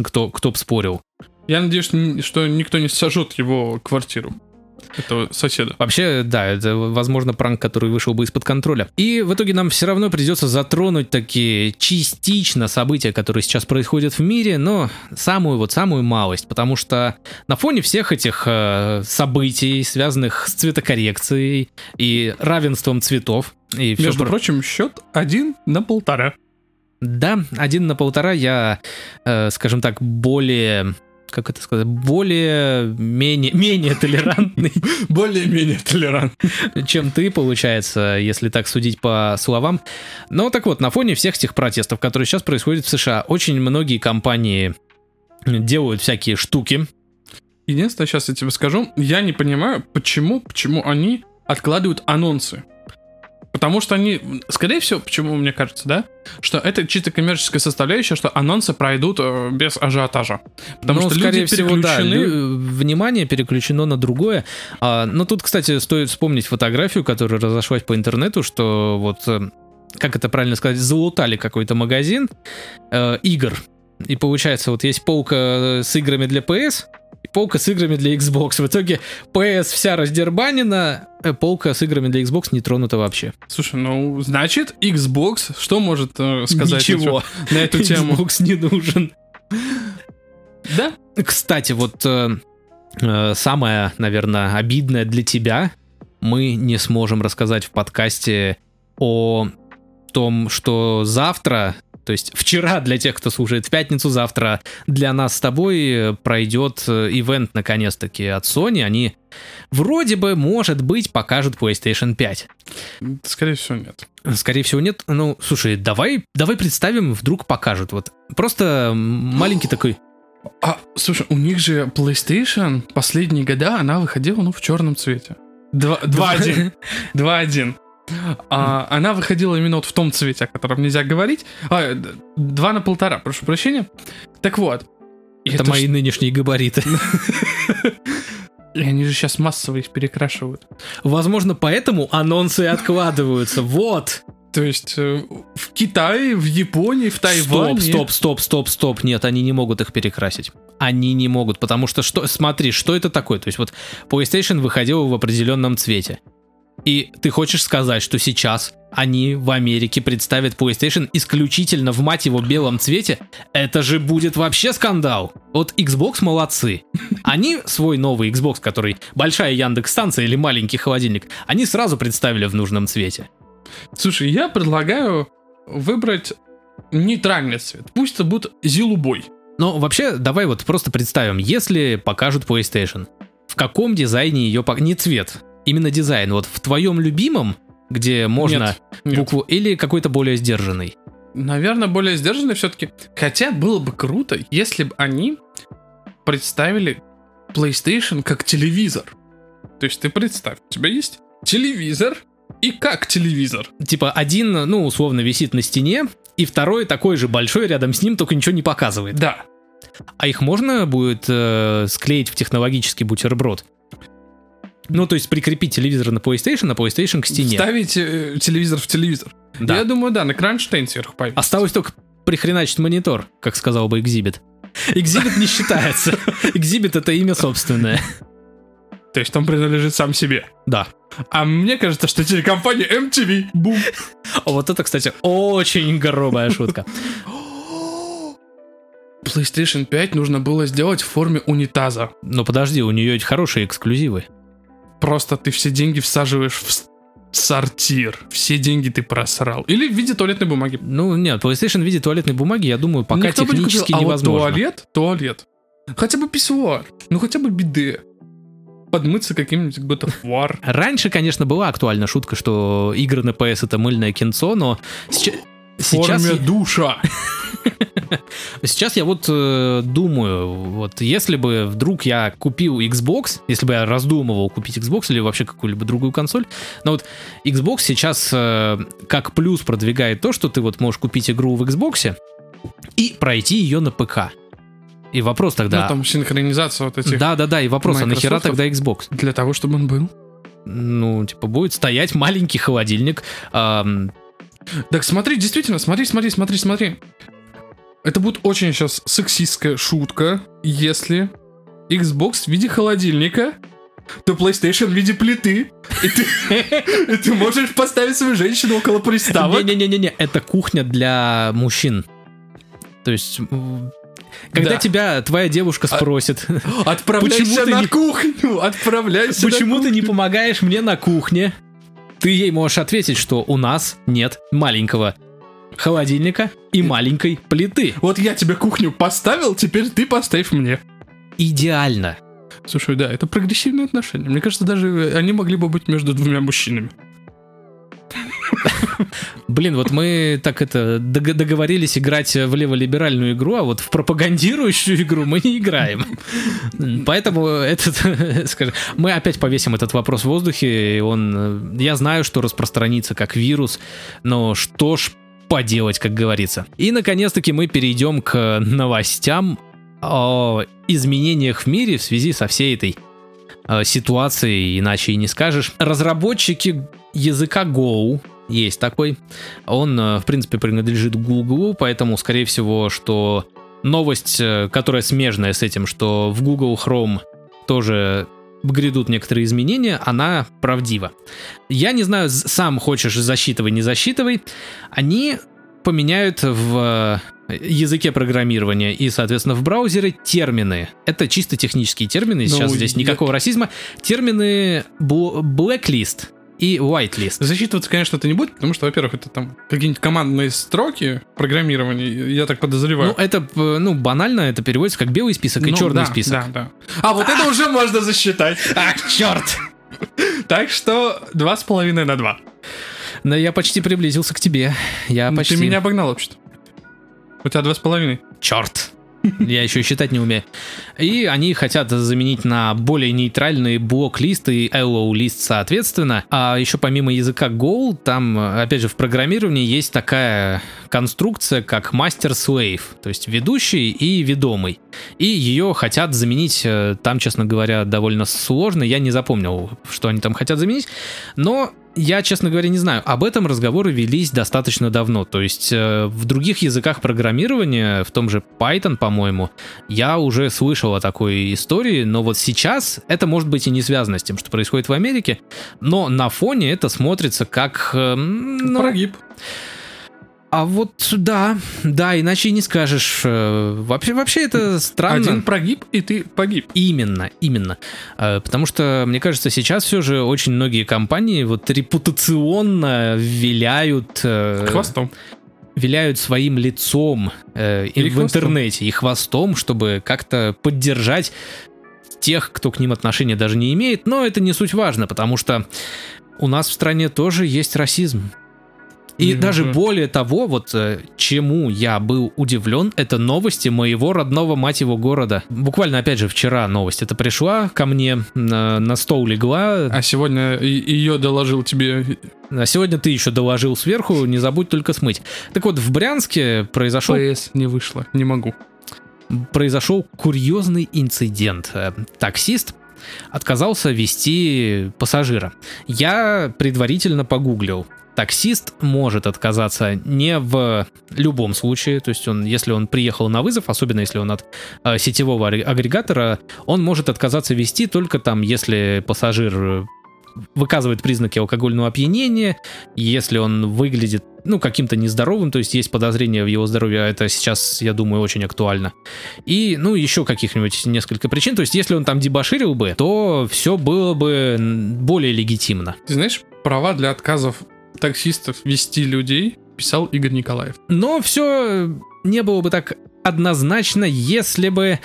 Кто, кто б спорил. Я надеюсь, что ни- что никто не сожжет его квартиру. Этого соседа. Вообще, да, это, возможно, пранк, который вышел бы из-под контроля. И в итоге нам все равно придется затронуть такие частично события, которые сейчас происходят в мире, но самую вот самую малость, потому что на фоне всех этих э, событий, связанных с цветокоррекцией и равенством цветов, и все Между прочим, счет один на полтора. Да, один на полтора я, э, скажем так, более как это сказать, более менее, менее толерантный, <laughs> Более-менее толерант. чем ты, получается, если так судить по словам. Но так вот, на фоне всех этих протестов, которые сейчас происходят в США, очень многие компании делают всякие штуки. Единственное, сейчас я тебе скажу, я не понимаю, почему, почему они откладывают анонсы. Потому что они, скорее всего, почему мне кажется, да, что это чисто коммерческая составляющая, что анонсы пройдут э, без ажиотажа. Потому Ну, что скорее люди всего, да, переключены. лю- внимание переключено на другое. А, но тут, кстати, стоит вспомнить фотографию, которая разошлась по интернету, что вот, э, как это правильно сказать, залутали какой-то магазин э, игр. И получается, вот есть полка с играми для PS, полка с играми для Xbox. В итоге PS вся раздербанена, э, полка с играми для Xbox не тронута вообще. Слушай, ну, значит, Xbox, что может э, сказать Ничего. на эту <laughs> тему? Xbox не нужен. Да? Кстати, вот э, э, самое, наверное, обидное для тебя, мы не сможем рассказать в подкасте о том, что завтра, то есть вчера для тех, кто слушает в пятницу, завтра для нас с тобой пройдет ивент наконец-таки от Sony. Они вроде бы, может быть, покажут PlayStation 5. Скорее всего, нет. Скорее всего, нет. Ну, слушай, давай, давай представим, вдруг покажут. Вот просто маленький <gasps> такой А, слушай, у них же PlayStation последние года, она выходила, ну, в черном цвете. Два- 2-1. 2-1. <laughs> А, она выходила именно вот в том цвете, о котором нельзя говорить. А, два на полтора, прошу прощения. Так вот. Это это мои нынешние габариты. И они же сейчас массово их перекрашивают. Возможно, поэтому анонсы откладываются. Вот. То есть э, в Китае, в Японии, в Тайване... Стоп, стоп, стоп, стоп, стоп. Нет, они не могут их перекрасить. Они не могут, потому что что, смотри, что это такое? То есть вот PlayStation выходил в определенном цвете. И ты хочешь сказать, что сейчас они в Америке представят PlayStation исключительно в мать его белом цвете? Это же будет вообще скандал. Вот Xbox молодцы. Они свой новый Xbox, который большая Яндекс станция или маленький холодильник, они сразу представили в нужном цвете. Слушай, я предлагаю выбрать нейтральный цвет. Пусть это будет зелубой. Но вообще, давай вот просто представим, если покажут PlayStation, в каком дизайне ее... Не цвет, именно дизайн. Вот в твоем любимом, где можно Нет, нет. букву, или какой-то более сдержанный. Наверное, более сдержанный все-таки. Хотя было бы круто, если бы они представили PlayStation как телевизор. То есть ты представь, у тебя есть телевизор и как телевизор. Типа один, ну, условно, висит на стене, и второй такой же большой рядом с ним, только ничего не показывает. Да. А их можно будет э, склеить в технологический бутерброд? Ну, то есть прикрепить телевизор на PlayStation, а PlayStation к стене. Вставить э, телевизор в телевизор. Да. Я думаю, да, на кронштейн сверху повесить. Осталось только прихреначить монитор, как сказал бы Exhibit. Экзибит не считается. <laughs> Экзибит это имя собственное. То есть он принадлежит сам себе. Да. А мне кажется, что телекомпания MTV. Бум. Вот это, кстати, очень горобая шутка. <gasps> PlayStation 5 нужно было сделать в форме унитаза. Но подожди, у нее хорошие эксклюзивы. Просто ты все деньги всаживаешь в сортир. Все деньги ты просрал. Или в виде туалетной бумаги. Ну, нет, PlayStation в виде туалетной бумаги, я думаю, пока Никто бы не технически купил. А вот невозможно. туалет, туалет. Хотя бы писсуар. Ну хотя бы биде. Подмыться каким-нибудь War. Раньше, конечно, была актуальна шутка, что игры на PS это мыльное кинцо, но сейчас... Сейчас, форме я- душа. <laughs> сейчас я вот э, думаю, вот если бы вдруг я купил Xbox, если бы я раздумывал купить Xbox или вообще какую-либо другую консоль, но вот Xbox сейчас э, как плюс продвигает то, что ты вот можешь купить игру в Xbox и пройти ее на ПК. И вопрос тогда... Ну там синхронизация вот этих. Да-да-да, и вопрос, а нахера тогда Xbox? Для того, чтобы он был. Ну, типа, будет стоять маленький холодильник, ам, Так смотри, действительно, смотри, смотри, смотри, смотри. Это будет очень сейчас сексистская шутка, если Xbox в виде холодильника, то PlayStation в виде плиты. И ты, и ты можешь поставить свою женщину около приставок. Не-не-не-не, это кухня для мужчин. То есть, когда Да. тебя твоя девушка А- спросит, Отправляйся Почему ты на не- кухню, отправляйся на почему ты не кухню. помогаешь мне на кухне, ты ей можешь ответить, что у нас нет маленького холодильника и маленькой плиты. Вот я тебе кухню поставил, теперь ты поставь мне. Идеально. Слушай, да, это прогрессивные отношения. Мне кажется, даже они могли бы быть между двумя мужчинами. <laughs> Блин, вот мы так это дог- договорились играть в леволиберальную игру, а вот в пропагандирующую игру мы не играем. <laughs> Поэтому этот, <laughs> скажем, мы опять повесим этот вопрос в воздухе, и он, я знаю, что распространится как вирус, но что ж поделать, как говорится. И наконец-таки мы перейдем к новостям о изменениях в мире в связи со всей этой э, ситуацией, иначе и не скажешь. Разработчики языка Go, есть такой, он, э, в принципе, принадлежит Google, поэтому, скорее всего, что новость, э, которая смежная с этим, что в Google Chrome тоже грядут некоторые изменения, она правдива. Я не знаю, сам хочешь засчитывай, не засчитывай, они поменяют в э, языке программирования и, соответственно, в браузере термины. Это чисто технические термины, сейчас Ну, здесь я- никакого расизма. Термины blacklist и whitelist. Засчитываться, конечно, это не будет, потому что, во-первых, это там какие-нибудь командные строки программирования, я так подозреваю. Ну, это, э, ну, банально, это переводится как белый список и Ну, черный да, список. Да, да. А вот это уже можно засчитать. <laughs> Ах, черт! Так что два с половиной на два. Но я почти приблизился к тебе. Я почти... Ты меня обогнал вообще-то. У тебя два с половиной. Черт! Я еще считать не умею. И они хотят заменить на более нейтральные блок-лист и LO-лист соответственно. А еще помимо языка Go, там, опять же, в программировании есть такая конструкция, как мастер-слейв, то есть ведущий и ведомый. И ее хотят заменить, э, там, честно говоря, довольно сложно, я не запомнил, что они там хотят заменить, но я, честно говоря, не знаю. Об этом разговоры велись достаточно давно. То есть э, в других языках программирования, в том же Python, по-моему, я уже слышал о такой истории, но вот сейчас это может быть и не связано с тем, что происходит в Америке, но на фоне это смотрится как... э, ну, Прогиб. А вот да, да, иначе и не скажешь. Э, Вообще, вообще это странно. Один прогиб, и ты погиб. Именно, именно. Э, Потому что, мне кажется, сейчас все же очень многие компании вот репутационно виляют, э, Хвостом. виляют своим лицом э, и в хвостом. интернете и хвостом, чтобы как-то поддержать тех, кто к ним отношения даже не имеет. Но это не суть важно, потому что у нас в стране тоже есть расизм. И Мгм. даже более того, вот э, чему я был удивлен, это новости моего родного мать его города. Буквально, опять же, вчера новость это пришла ко мне, на, на стол легла. А сегодня ее доложил тебе А сегодня ты еще доложил сверху, не забудь только смыть. Так вот, в Брянске произошел ПС не вышло. Не могу. произошел курьезный инцидент. Э, Таксист отказался вести пассажира. Я предварительно погуглил. Таксист может отказаться не в любом случае, то есть он, если он приехал на вызов, особенно если он от э, сетевого агрегатора, он может отказаться вести только там, если пассажир выказывает признаки алкогольного опьянения, если он выглядит, ну, каким-то нездоровым, то есть есть подозрение в его здоровье, а это сейчас, я думаю, очень актуально. И, ну, еще каких-нибудь несколько причин, то есть если он там дебоширил бы, то все было бы более легитимно. Ты знаешь, права для отказов таксистов вести людей писал Игорь Николаев. Но все не было бы так однозначно, если бы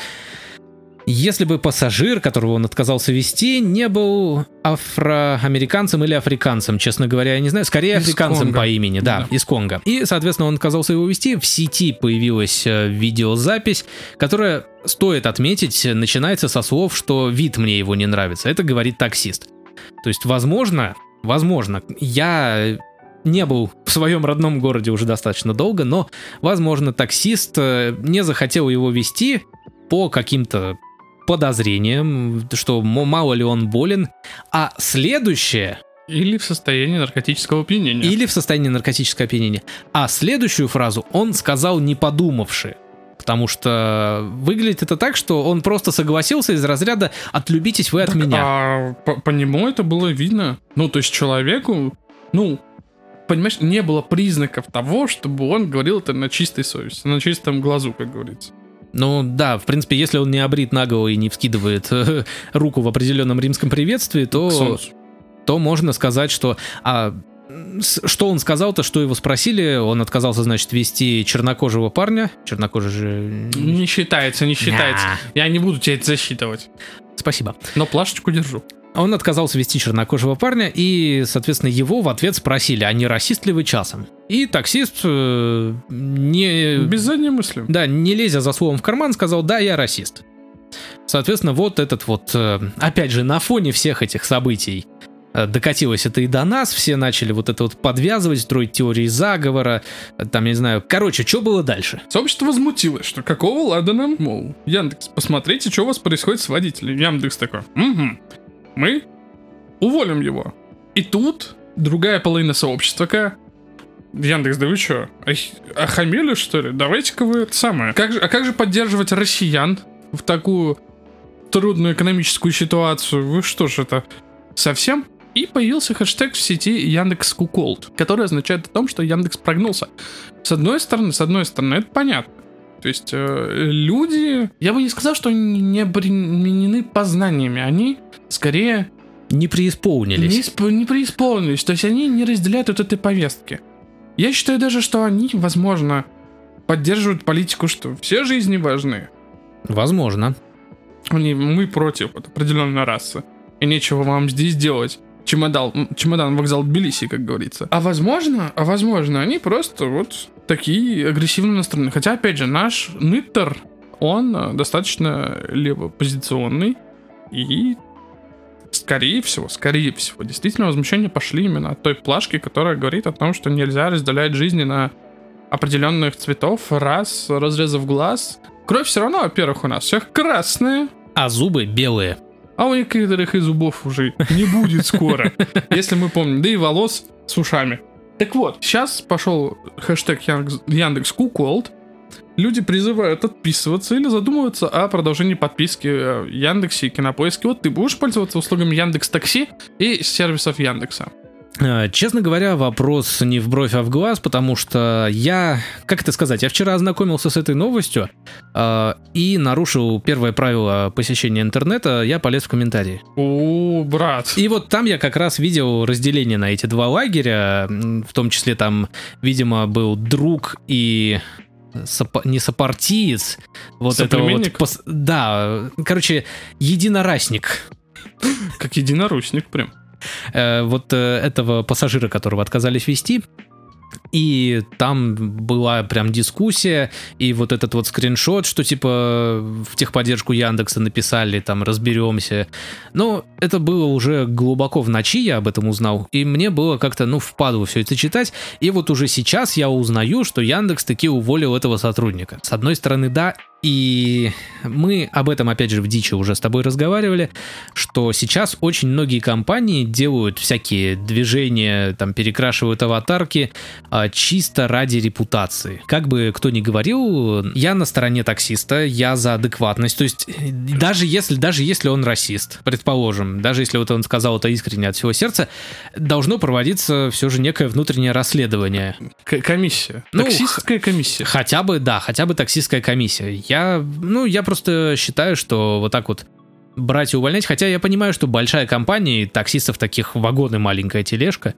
если бы пассажир, которого он отказался вести, не был афроамериканцем или африканцем, честно говоря, я не знаю, скорее из африканцем Конго. по имени, да, да, из Конго. И, соответственно, он отказался его вести, в сети появилась э, видеозапись, которая, стоит отметить, начинается со слов, что вид мне его не нравится. Это говорит таксист. То есть, возможно, возможно, я не был в своем родном городе уже достаточно долго, но, возможно, таксист э, не захотел его вести по каким-то подозрением, что мало ли он болен. А следующее... Или в состоянии наркотического опьянения. Или в состоянии наркотического опьянения. А следующую фразу он сказал не подумавши. Потому что выглядит это так, что он просто согласился из разряда «отлюбитесь вы от так, меня». А по, по нему это было видно. Ну, то есть человеку, ну, понимаешь, не было признаков того, чтобы он говорил это на чистой совести, на чистом глазу, как говорится. Ну да, в принципе, если он не обрит наголо и не вскидывает э, руку в определенном римском приветствии, то, то можно сказать, что... А, что он сказал-то, что его спросили, он отказался, значит, вести чернокожего парня. Чернокожий же... Не считается, не считается. Я не буду тебя это засчитывать. Спасибо. Но плашечку держу. Он отказался вести чернокожего парня, и, соответственно, его в ответ спросили, а не расист ли вы часом? И таксист э, не... Без задней мысли. Да, не лезя за словом в карман, сказал, да, я расист. Соответственно, вот этот вот, э, опять же, на фоне всех этих событий докатилось это и до нас, все начали вот это вот подвязывать, строить теории заговора, э, там, я не знаю, короче, что было дальше? Сообщество возмутилось, что какого лада нам, мол, Яндекс, посмотрите, что у вас происходит с водителем. Яндекс такой, угу, мы уволим его. И тут другая половина сообщества такая, Яндекс, да вы что, охамели что ли? Давайте-ка вы это самое. Как же, а как же поддерживать россиян в такую трудную экономическую ситуацию? Вы что ж это, совсем? И появился хэштег в сети Яндекс Куколд, который означает о том, что Яндекс прогнулся. С одной стороны, с одной стороны, это понятно. То есть э, люди, я бы не сказал, что они не обременены познаниями, они скорее не преисполнились. Не, не преисполнились, то есть они не разделяют вот этой повестки. Я считаю даже, что они, возможно, поддерживают политику, что все жизни важны. Возможно. Они, мы против от определенной расы. И нечего вам здесь делать. Чемодан, чемодан вокзал Тбилиси, как говорится. А возможно, а возможно, они просто вот такие агрессивно настроены. Хотя, опять же, наш Ниттер, он э, достаточно левопозиционный. И скорее всего, скорее всего, действительно возмущения пошли именно от той плашки, которая говорит о том, что нельзя разделять жизни на определенных цветов, раз, разрезав глаз. Кровь все равно, во-первых, у нас всех красная. А зубы белые. А у некоторых и зубов уже не будет скоро, если мы помним. Да и волос с ушами. Так вот, сейчас пошел хэштег Яндекс Куколд, люди призывают отписываться или задумываться о продолжении подписки в Яндексе и Кинопоиске. Вот ты будешь пользоваться услугами Яндекс Такси и сервисов Яндекса. Э, честно говоря, вопрос не в бровь, а в глаз, потому что я, как это сказать, я вчера ознакомился с этой новостью э, и нарушил первое правило посещения интернета, я полез в комментарии. О, брат. И вот там я как раз видел разделение на эти два лагеря, в том числе там, видимо, был друг и сопо, не сопартиец, вот это вот, пос, да, короче, единорасник. Как единоручник прям. Э, вот э, этого пассажира, которого отказались вести, и там была прям дискуссия, и вот этот вот скриншот, что типа в техподдержку Яндекса написали, там разберемся. Но это было уже глубоко в ночи, я об этом узнал, и мне было как-то, ну, впадло все это читать, и вот уже сейчас я узнаю, что Яндекс таки уволил этого сотрудника. С одной стороны, да, И мы об этом, опять же, в Дичи уже с тобой разговаривали, что сейчас очень многие компании делают всякие движения, там, перекрашивают аватарки а, чисто ради репутации. Как бы кто ни говорил, я на стороне таксиста, я за адекватность. То есть даже если, даже если он расист, предположим, даже если вот он сказал это искренне от всего сердца, должно проводиться все же некое внутреннее расследование. К- комиссия. Ну, Таксистская комиссия. Хотя бы, да, хотя бы таксистская комиссия. Я, ну, я просто считаю, что вот так вот брать и увольнять, хотя я понимаю, что большая компания, и таксистов таких вагоны маленькая тележка,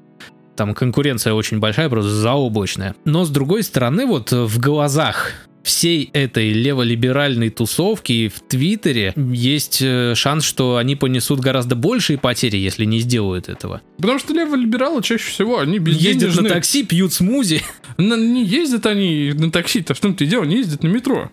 там конкуренция очень большая, просто заоблачная. Но с другой стороны, вот в глазах всей этой леволиберальной тусовки в Твиттере есть э, шанс, что они понесут гораздо большие потери, если не сделают этого. Потому что леволибералы чаще всего, они Ездят на такси, пьют смузи. На- не ездят они на такси-то, в том-то и дело, не ездят на метро.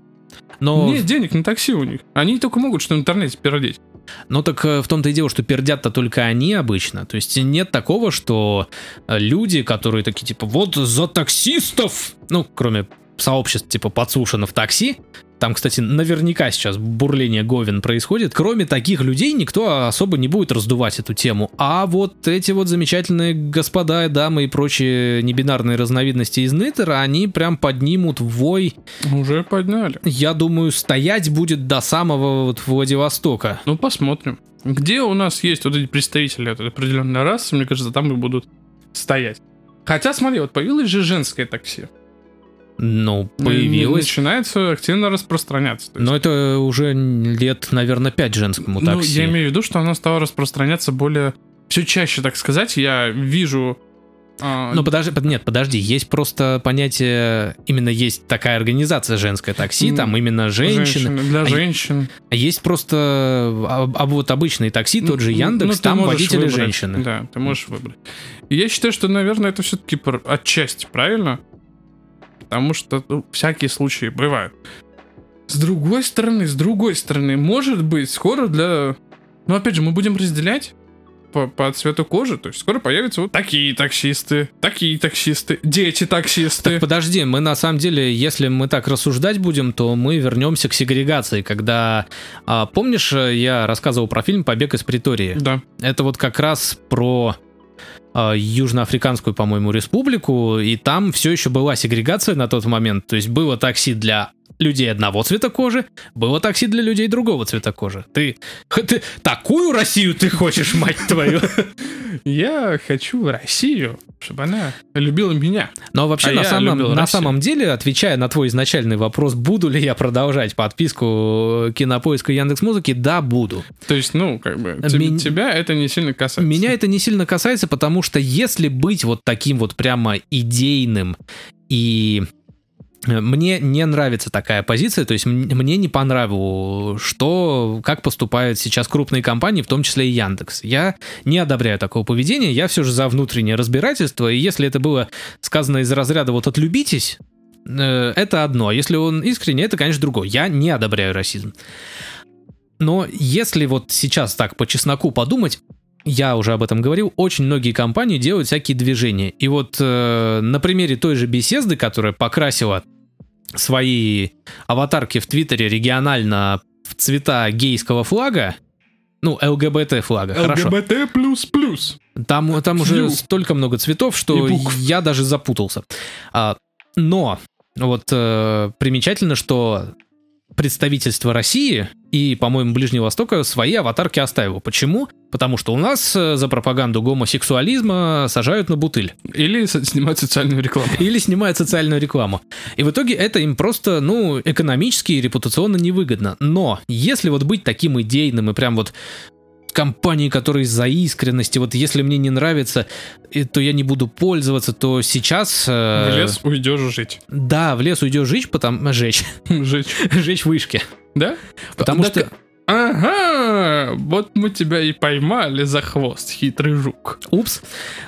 Но, Нет денег на такси у них. Они только могут что в интернете пердеть. но так э, в том-то и дело, что пердят-то только они обычно. То есть нет такого, что э, люди, которые такие типа вот за таксистов, ну, кроме сообществ типа подслушано в такси, там, кстати, наверняка сейчас бурление Говен происходит. Кроме таких людей никто особо не будет раздувать эту тему. А вот эти вот замечательные господа, дамы и прочие небинарные разновидности из Ниттера, они прям поднимут вой. Уже подняли. Я думаю, стоять будет до самого вот Владивостока. Ну, посмотрим. Где у нас есть вот эти представители от определенной расы, мне кажется, там и будут стоять. Хотя, смотри, вот появилось же женское такси. Ну, Ну, появилось. Начинается активно распространяться. Но это уже лет, наверное, 5 женскому Ну, такси. я имею в виду, что оно стало распространяться более... Все чаще, так сказать, я вижу... а, Ну, подожди, под- нет, подожди, есть просто понятие, именно есть такая организация женское такси, там именно женщины. женщины, Для А женщин. А есть просто а, а вот обычные такси, тот же Ну, Яндекс, ну, там водители выбрать. женщины. Да, ты можешь выбрать. И я считаю, что, наверное, это все-таки отчасти правильно. Потому что ну, всякие случаи бывают. С другой стороны, с другой стороны, может быть, скоро для... Ну, опять же, мы будем разделять по, по цвету кожи. То есть скоро появятся вот такие таксисты, такие таксисты, дети-таксисты. Так подожди, мы на самом деле, если мы так рассуждать будем, то мы вернемся к сегрегации, когда... а, помнишь, э, я рассказывал про фильм «Побег из Притории»? Да. Это вот как раз про Южноафриканскую, по-моему, республику, и там все еще была сегрегация на тот момент, то есть было такси для людей одного цвета кожи, было такси для людей другого цвета кожи. Ты, <laughs> ты такую Россию ты хочешь, мать твою? <laughs> Я хочу Россию, чтобы она любила меня. Но вообще, А на, самом, на Россию. самом деле, отвечая на твой изначальный вопрос, буду ли я продолжать подписку Кинопоиска и Яндекс.Музыки, да, буду. То есть, ну, как бы, теб- Мен- тебя это не сильно касается. Меня это не сильно касается, потому что если быть вот таким вот прямо идейным и э, мне не нравится такая позиция, то есть мне не по нраву, что, как поступают сейчас крупные компании, в том числе и Яндекс. Я не одобряю такого поведения, я все же за внутреннее разбирательство, и если это было сказано из разряда вот «отлюбитесь», э, это одно, а если он искренне, это, конечно, другое. Я не одобряю расизм. Но если вот сейчас так по чесноку подумать, я уже об этом говорил, очень многие компании делают всякие движения. И вот э, на примере той же беседы, которая покрасила свои аватарки в Твиттере регионально в цвета гейского флага, ну, ЛГБТ флага, хорошо. ЛГБТ плюс плюс. Там, там уже столько много цветов, что я даже запутался. А, но вот э, примечательно, что представительство России и, по-моему, Ближнего Востока свои аватарки оставило. Почему? Потому что у нас э, за пропаганду гомосексуализма сажают на бутыль. Или с- снимать социальную рекламу. Или снимают социальную рекламу. И в итоге это им просто, ну, экономически и репутационно невыгодно. Но если вот быть таким идейным и прям вот компании, которые за искренности, вот если мне не нравится, и- то я не буду пользоваться, то сейчас... э, В лес уйдешь жить. Да, в лес уйдешь жить, потому... жечь. Жить. <laughs> жечь вышки. Да? Потому что... Ага, вот мы тебя и поймали за хвост, хитрый жук. Упс.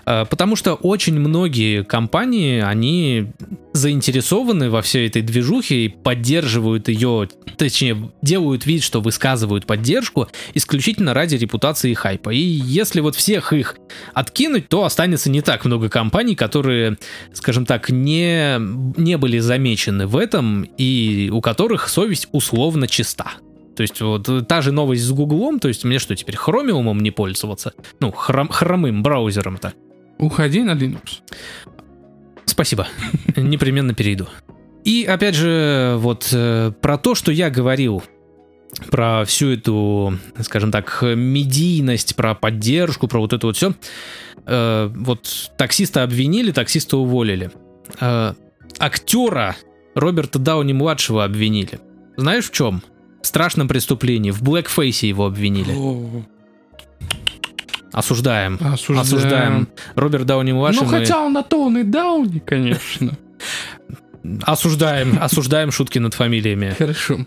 Э, Потому что очень многие компании, они заинтересованы во всей этой движухе и поддерживают ее, точнее, делают вид, что высказывают поддержку исключительно ради репутации и хайпа. И если вот всех их откинуть, то останется не так много компаний, которые, скажем так, не, не были замечены в этом и у которых совесть условно чиста. То есть вот та же новость с Гуглом, то есть мне что, теперь хромиумом не пользоваться? Ну, хром, хромым браузером-то. Уходи на Linux. Спасибо. <laughs> Непременно перейду. И опять же, вот э, про то, что я говорил про всю эту, скажем так, медийность, про поддержку, про вот это вот все. Э, вот таксиста обвинили, таксиста уволили. Э, актера Роберта Дауни-младшего обвинили. Знаешь в чем? Страшном преступлении. В блэкфейсе его обвинили. Осуждаем. Осуждаем. Осуждаем. Роберт Дауни-младший. Ну, мы- хотя он на то он и Дауни, конечно. <laughs> Осуждаем, осуждаем шутки над фамилиями. Хорошо.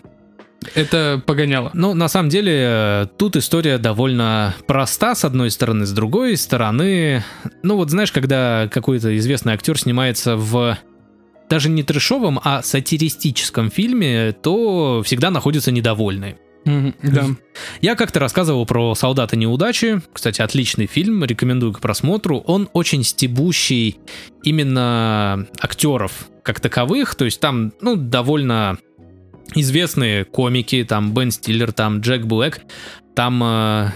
Это погоняло. Ну, на самом деле, э, тут история довольно проста, с одной стороны, с другой стороны... Ну, вот знаешь, когда какой-то известный актер снимается в даже не трешовом, а сатиристическом фильме, то всегда находятся недовольные. Мгм, Да. Я как-то рассказывал про «Солдата неудачи». Кстати, отличный фильм, рекомендую к просмотру. Он очень стебущий именно актеров как таковых. То есть там, ну, довольно известные комики. Там Бен Стиллер, там Джек Блэк. Там э,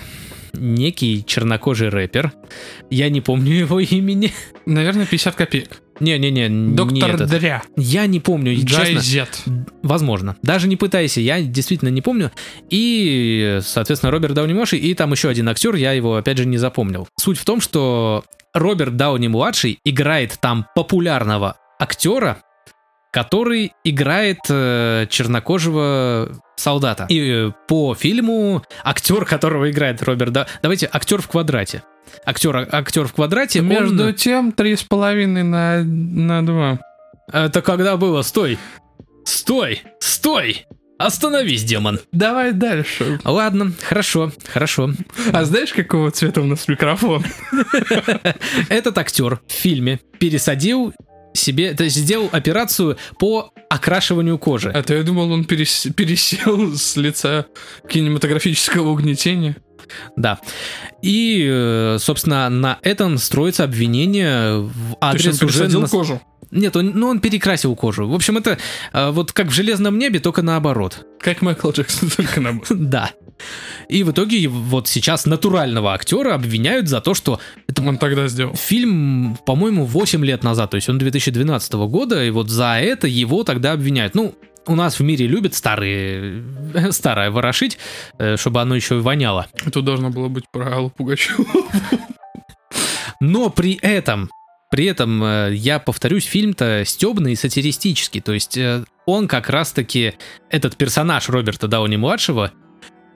некий чернокожий рэпер. Я не помню <laughs> его имени. Наверное, 50 копеек. Не-не-не, не Доктор этот. Дря. Я не помню, Джай честно. Зет. Возможно. Даже не пытайся, я действительно не помню. И, соответственно, Роберт Дауни младший и там еще один актер, я его опять же не запомнил. Суть в том, что Роберт Дауни младший играет там популярного актера, который играет э, чернокожего солдата. И э, по фильму актер, которого играет Роберт Да... Давайте актер в квадрате. Актер, актер в квадрате. он- Между тем, три с половиной на, на два. Это когда было? Стой! Стой! Стой! Остановись, демон! Давай дальше. Ладно, хорошо, хорошо. А знаешь, какого цвета у нас микрофон? <laughs> Этот актер в фильме пересадил себе, то есть сделал операцию по окрашиванию кожи. А то я думал, он перес- пересел с лица кинематографического угнетения. Да. И, э, собственно, на этом строится обвинение в То есть адрес он уже... нас- кожу. Нет, он, ну, он перекрасил кожу. В общем, это э, вот как в «Железном небе», только наоборот. Как Майкл Джексон, <laughs> только на <laughs> Да. И в итоге вот сейчас натурального актера обвиняют за то, что Он тогда сделал. Фильм, по-моему, 8 лет назад, то есть он 2012 года, и вот за это его тогда обвиняют. Ну, у нас в мире любят старые, <laughs> старое ворошить, э, чтобы оно еще и воняло. Это должно было быть про Аллу Пугачеву. Но при этом, при этом, э, я повторюсь, фильм-то стебный и сатиристический. То есть э, он как раз-таки, этот персонаж Роберта Дауни-младшего,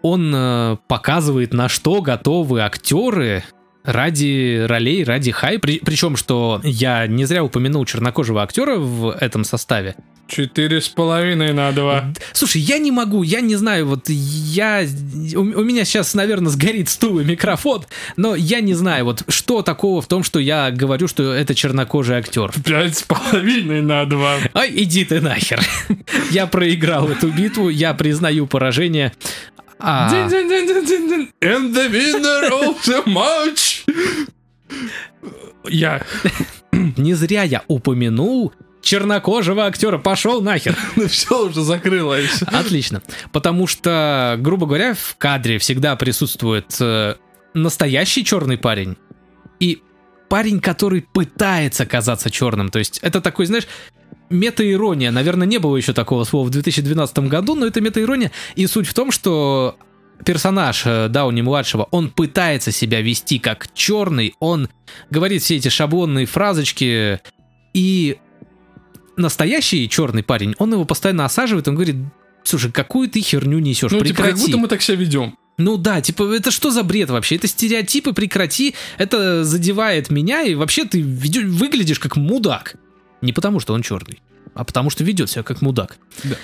он показывает, на что готовы актеры ради ролей, ради хайп. При- причем, что я не зря упомянул чернокожего актера в этом составе. Четыре с половиной на два. Слушай, я не могу, я не знаю, вот я... У, у меня сейчас, наверное, сгорит стул и микрофон, но я не знаю, вот что такого в том, что я говорю, что это чернокожий актер. Пять с половиной на два. Ай, иди ты нахер. <laughs> Я проиграл эту битву, я признаю поражение. А. And the winner of the match. Я. <laughs> не зря я упомянул чернокожего актера. Пошел нахер. <laughs> Ну все уже закрылось. Отлично. Потому что, грубо говоря, в кадре всегда присутствует э, настоящий черный парень и парень, который пытается казаться черным. То есть это такой, знаешь, мета-ирония. Наверное, не было еще такого слова в 2012 году, но это мета-ирония. И суть в том, что персонаж э, Дауни-младшего, он пытается себя вести как черный, он говорит все эти шаблонные фразочки, и настоящий черный парень, он его постоянно осаживает, он говорит, слушай, какую ты херню несешь, Ну, типа, как прекрати. будто мы так себя ведем. Ну да, типа, это что за бред вообще? Это стереотипы, прекрати, это задевает меня, и вообще ты выглядишь как мудак. Не потому, что он черный, а потому, что ведет себя как мудак. Да.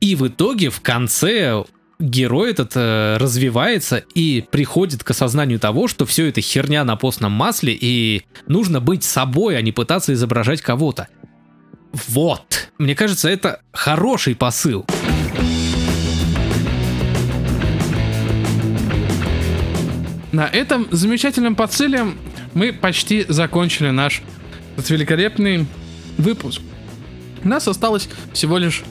И в итоге, в конце, герой этот э, развивается и приходит к осознанию того, что все это херня на постном масле, и нужно быть собой, а не пытаться изображать кого-то. Вот. Мне кажется, это хороший посыл. На этом замечательном посыле мы почти закончили наш великолепный выпуск. У нас осталось всего лишь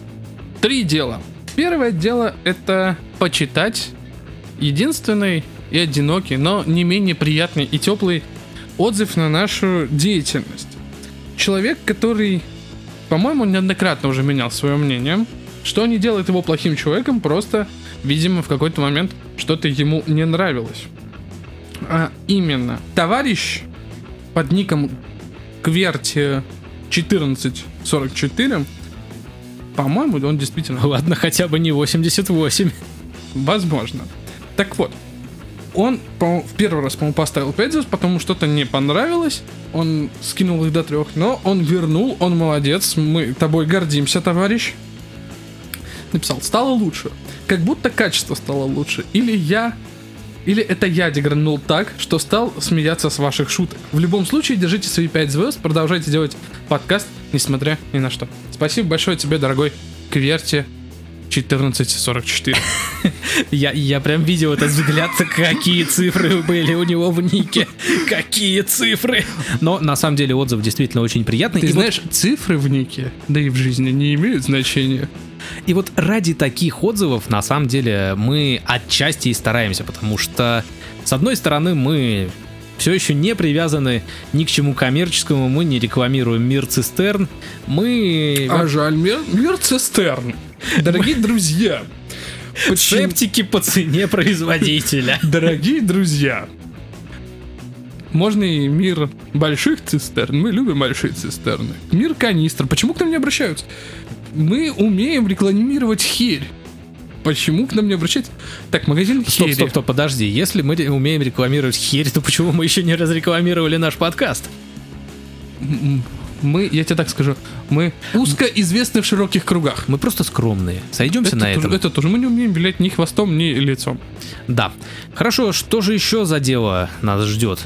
три дела. Первое дело это почитать единственный и одинокий, но не менее приятный и теплый отзыв на нашу деятельность. Человек, который, по-моему, неоднократно уже менял свое мнение, что не делает его плохим человеком, просто, видимо, в какой-то момент что-то ему не нравилось. А именно, товарищ под ником Кверти 1444, по-моему, он действительно... <laughs> Ладно, хотя бы не 88. Возможно. Так вот, он по- в первый раз, по-моему, поставил 5 звезд, потому что-то не понравилось. Он скинул их до трех, но он вернул, он молодец. Мы тобой гордимся, товарищ. Написал, стало лучше. Как будто качество стало лучше. Или я или это я дегранул так, что стал смеяться с ваших шуток. В любом случае, держите свои 5 звезд, продолжайте делать подкаст, несмотря ни на что. Спасибо большое тебе, дорогой Кверти 1444. <laughs> Я, я прям видел этот взгляд, какие цифры были у него в нике. Какие цифры. Но на самом деле отзыв действительно очень приятный. Ты И вот- знаешь, цифры в нике, да и в жизни не имеют значения. И вот ради таких отзывов, на самом деле, мы отчасти и стараемся, потому что, с одной стороны, мы все еще не привязаны ни к чему коммерческому, мы не рекламируем мир цистерн, мы А жаль, мир, мир цистерн. Дорогие друзья, почему- септики по цене производителя. <laughs> Дорогие друзья, можно и мир больших цистерн. Мы любим большие цистерны. Мир канистр. Почему к нам не обращаются? Мы умеем рекламировать херь. Почему к нам не обращаются? Так, магазин Стоп, хери. стоп, стоп, подожди. Если мы умеем рекламировать херь, то почему мы еще не разрекламировали наш подкаст? Мы, я тебе так скажу, мы узко известны в широких кругах. Мы просто скромные. Сойдемся на это, этом. тоже, это тоже. Мы не умеем вилять ни хвостом, ни лицом. Да. Хорошо, что же еще за дело нас ждет?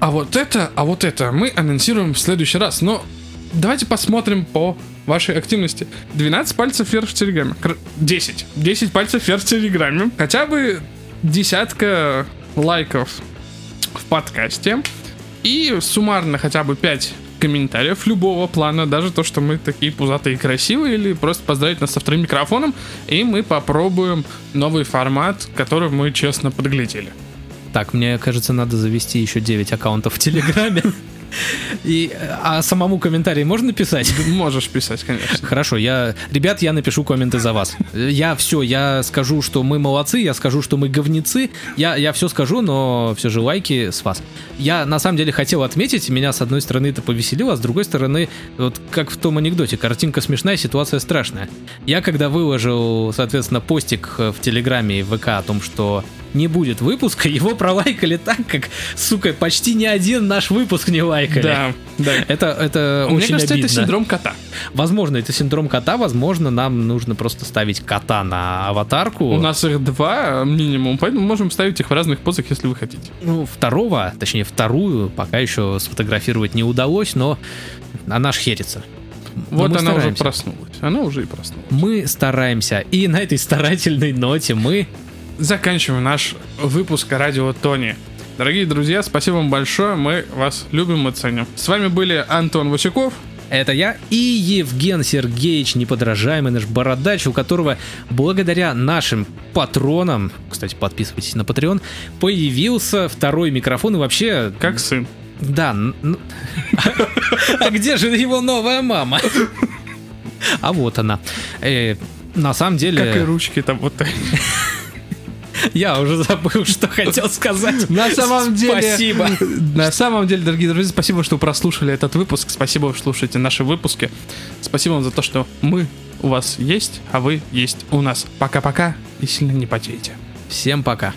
А вот это, а вот это мы анонсируем в следующий раз. Но давайте посмотрим по вашей активности. 12 пальцев вверх в Телеграме. Кр- 10. 10 пальцев вверх в Телеграме. Хотя бы десятка лайков в подкасте. И суммарно хотя бы 5 комментариев любого плана, даже то, что мы такие пузатые и красивые, или просто поздравить нас со вторым микрофоном, и мы попробуем новый формат, который мы честно подглядели. Так, мне кажется, надо завести еще 9 аккаунтов в Телеграме. <laughs> И, а самому комментарий можно писать? Можешь писать, конечно. Хорошо, я, ребят, я напишу комменты за вас. Я все, я скажу, что мы молодцы, я скажу, что мы говнецы, я, я все скажу, но все же лайки с вас. Я на самом деле хотел отметить, меня с одной стороны это повеселило, а с другой стороны, вот как в том анекдоте, картинка смешная, ситуация страшная. Я когда выложил, соответственно, постик в Телеграме и в ВК о том, что не будет выпуска, <laughs> его пролайкали так, как, сука, почти ни один наш выпуск не лайкали. Да, да. Это, это Мне очень кажется, обидно. это синдром кота. Возможно, это синдром кота, возможно, нам нужно просто ставить кота на аватарку. У нас их два минимум, поэтому можем ставить их в разных позах, если вы хотите. Ну, второго, точнее, вторую пока еще сфотографировать не удалось, но она ж херится. Но Вот она уже стараемся. проснулась. Она уже и проснулась. Мы стараемся. И на этой старательной ноте мы... Заканчиваем наш выпуск радио Тони. Дорогие друзья, спасибо вам большое, мы вас любим и ценим. С вами были Антон Васюков. Это я и Евген Сергеевич, неподражаемый наш бородач, у которого благодаря нашим патронам, кстати, подписывайтесь на Patreon, появился второй микрофон и вообще Как сын. Да. А где же его новая мама? А вот она. Э, На самом Как и деле, ручки там вот так. Я уже забыл, что хотел сказать. На самом деле... Спасибо. На самом деле, дорогие друзья, спасибо, что прослушали этот выпуск. Спасибо, что слушаете наши выпуски. Спасибо вам за то, что мы у вас есть, а вы есть у нас. Пока-пока и сильно не потейте. Всем пока.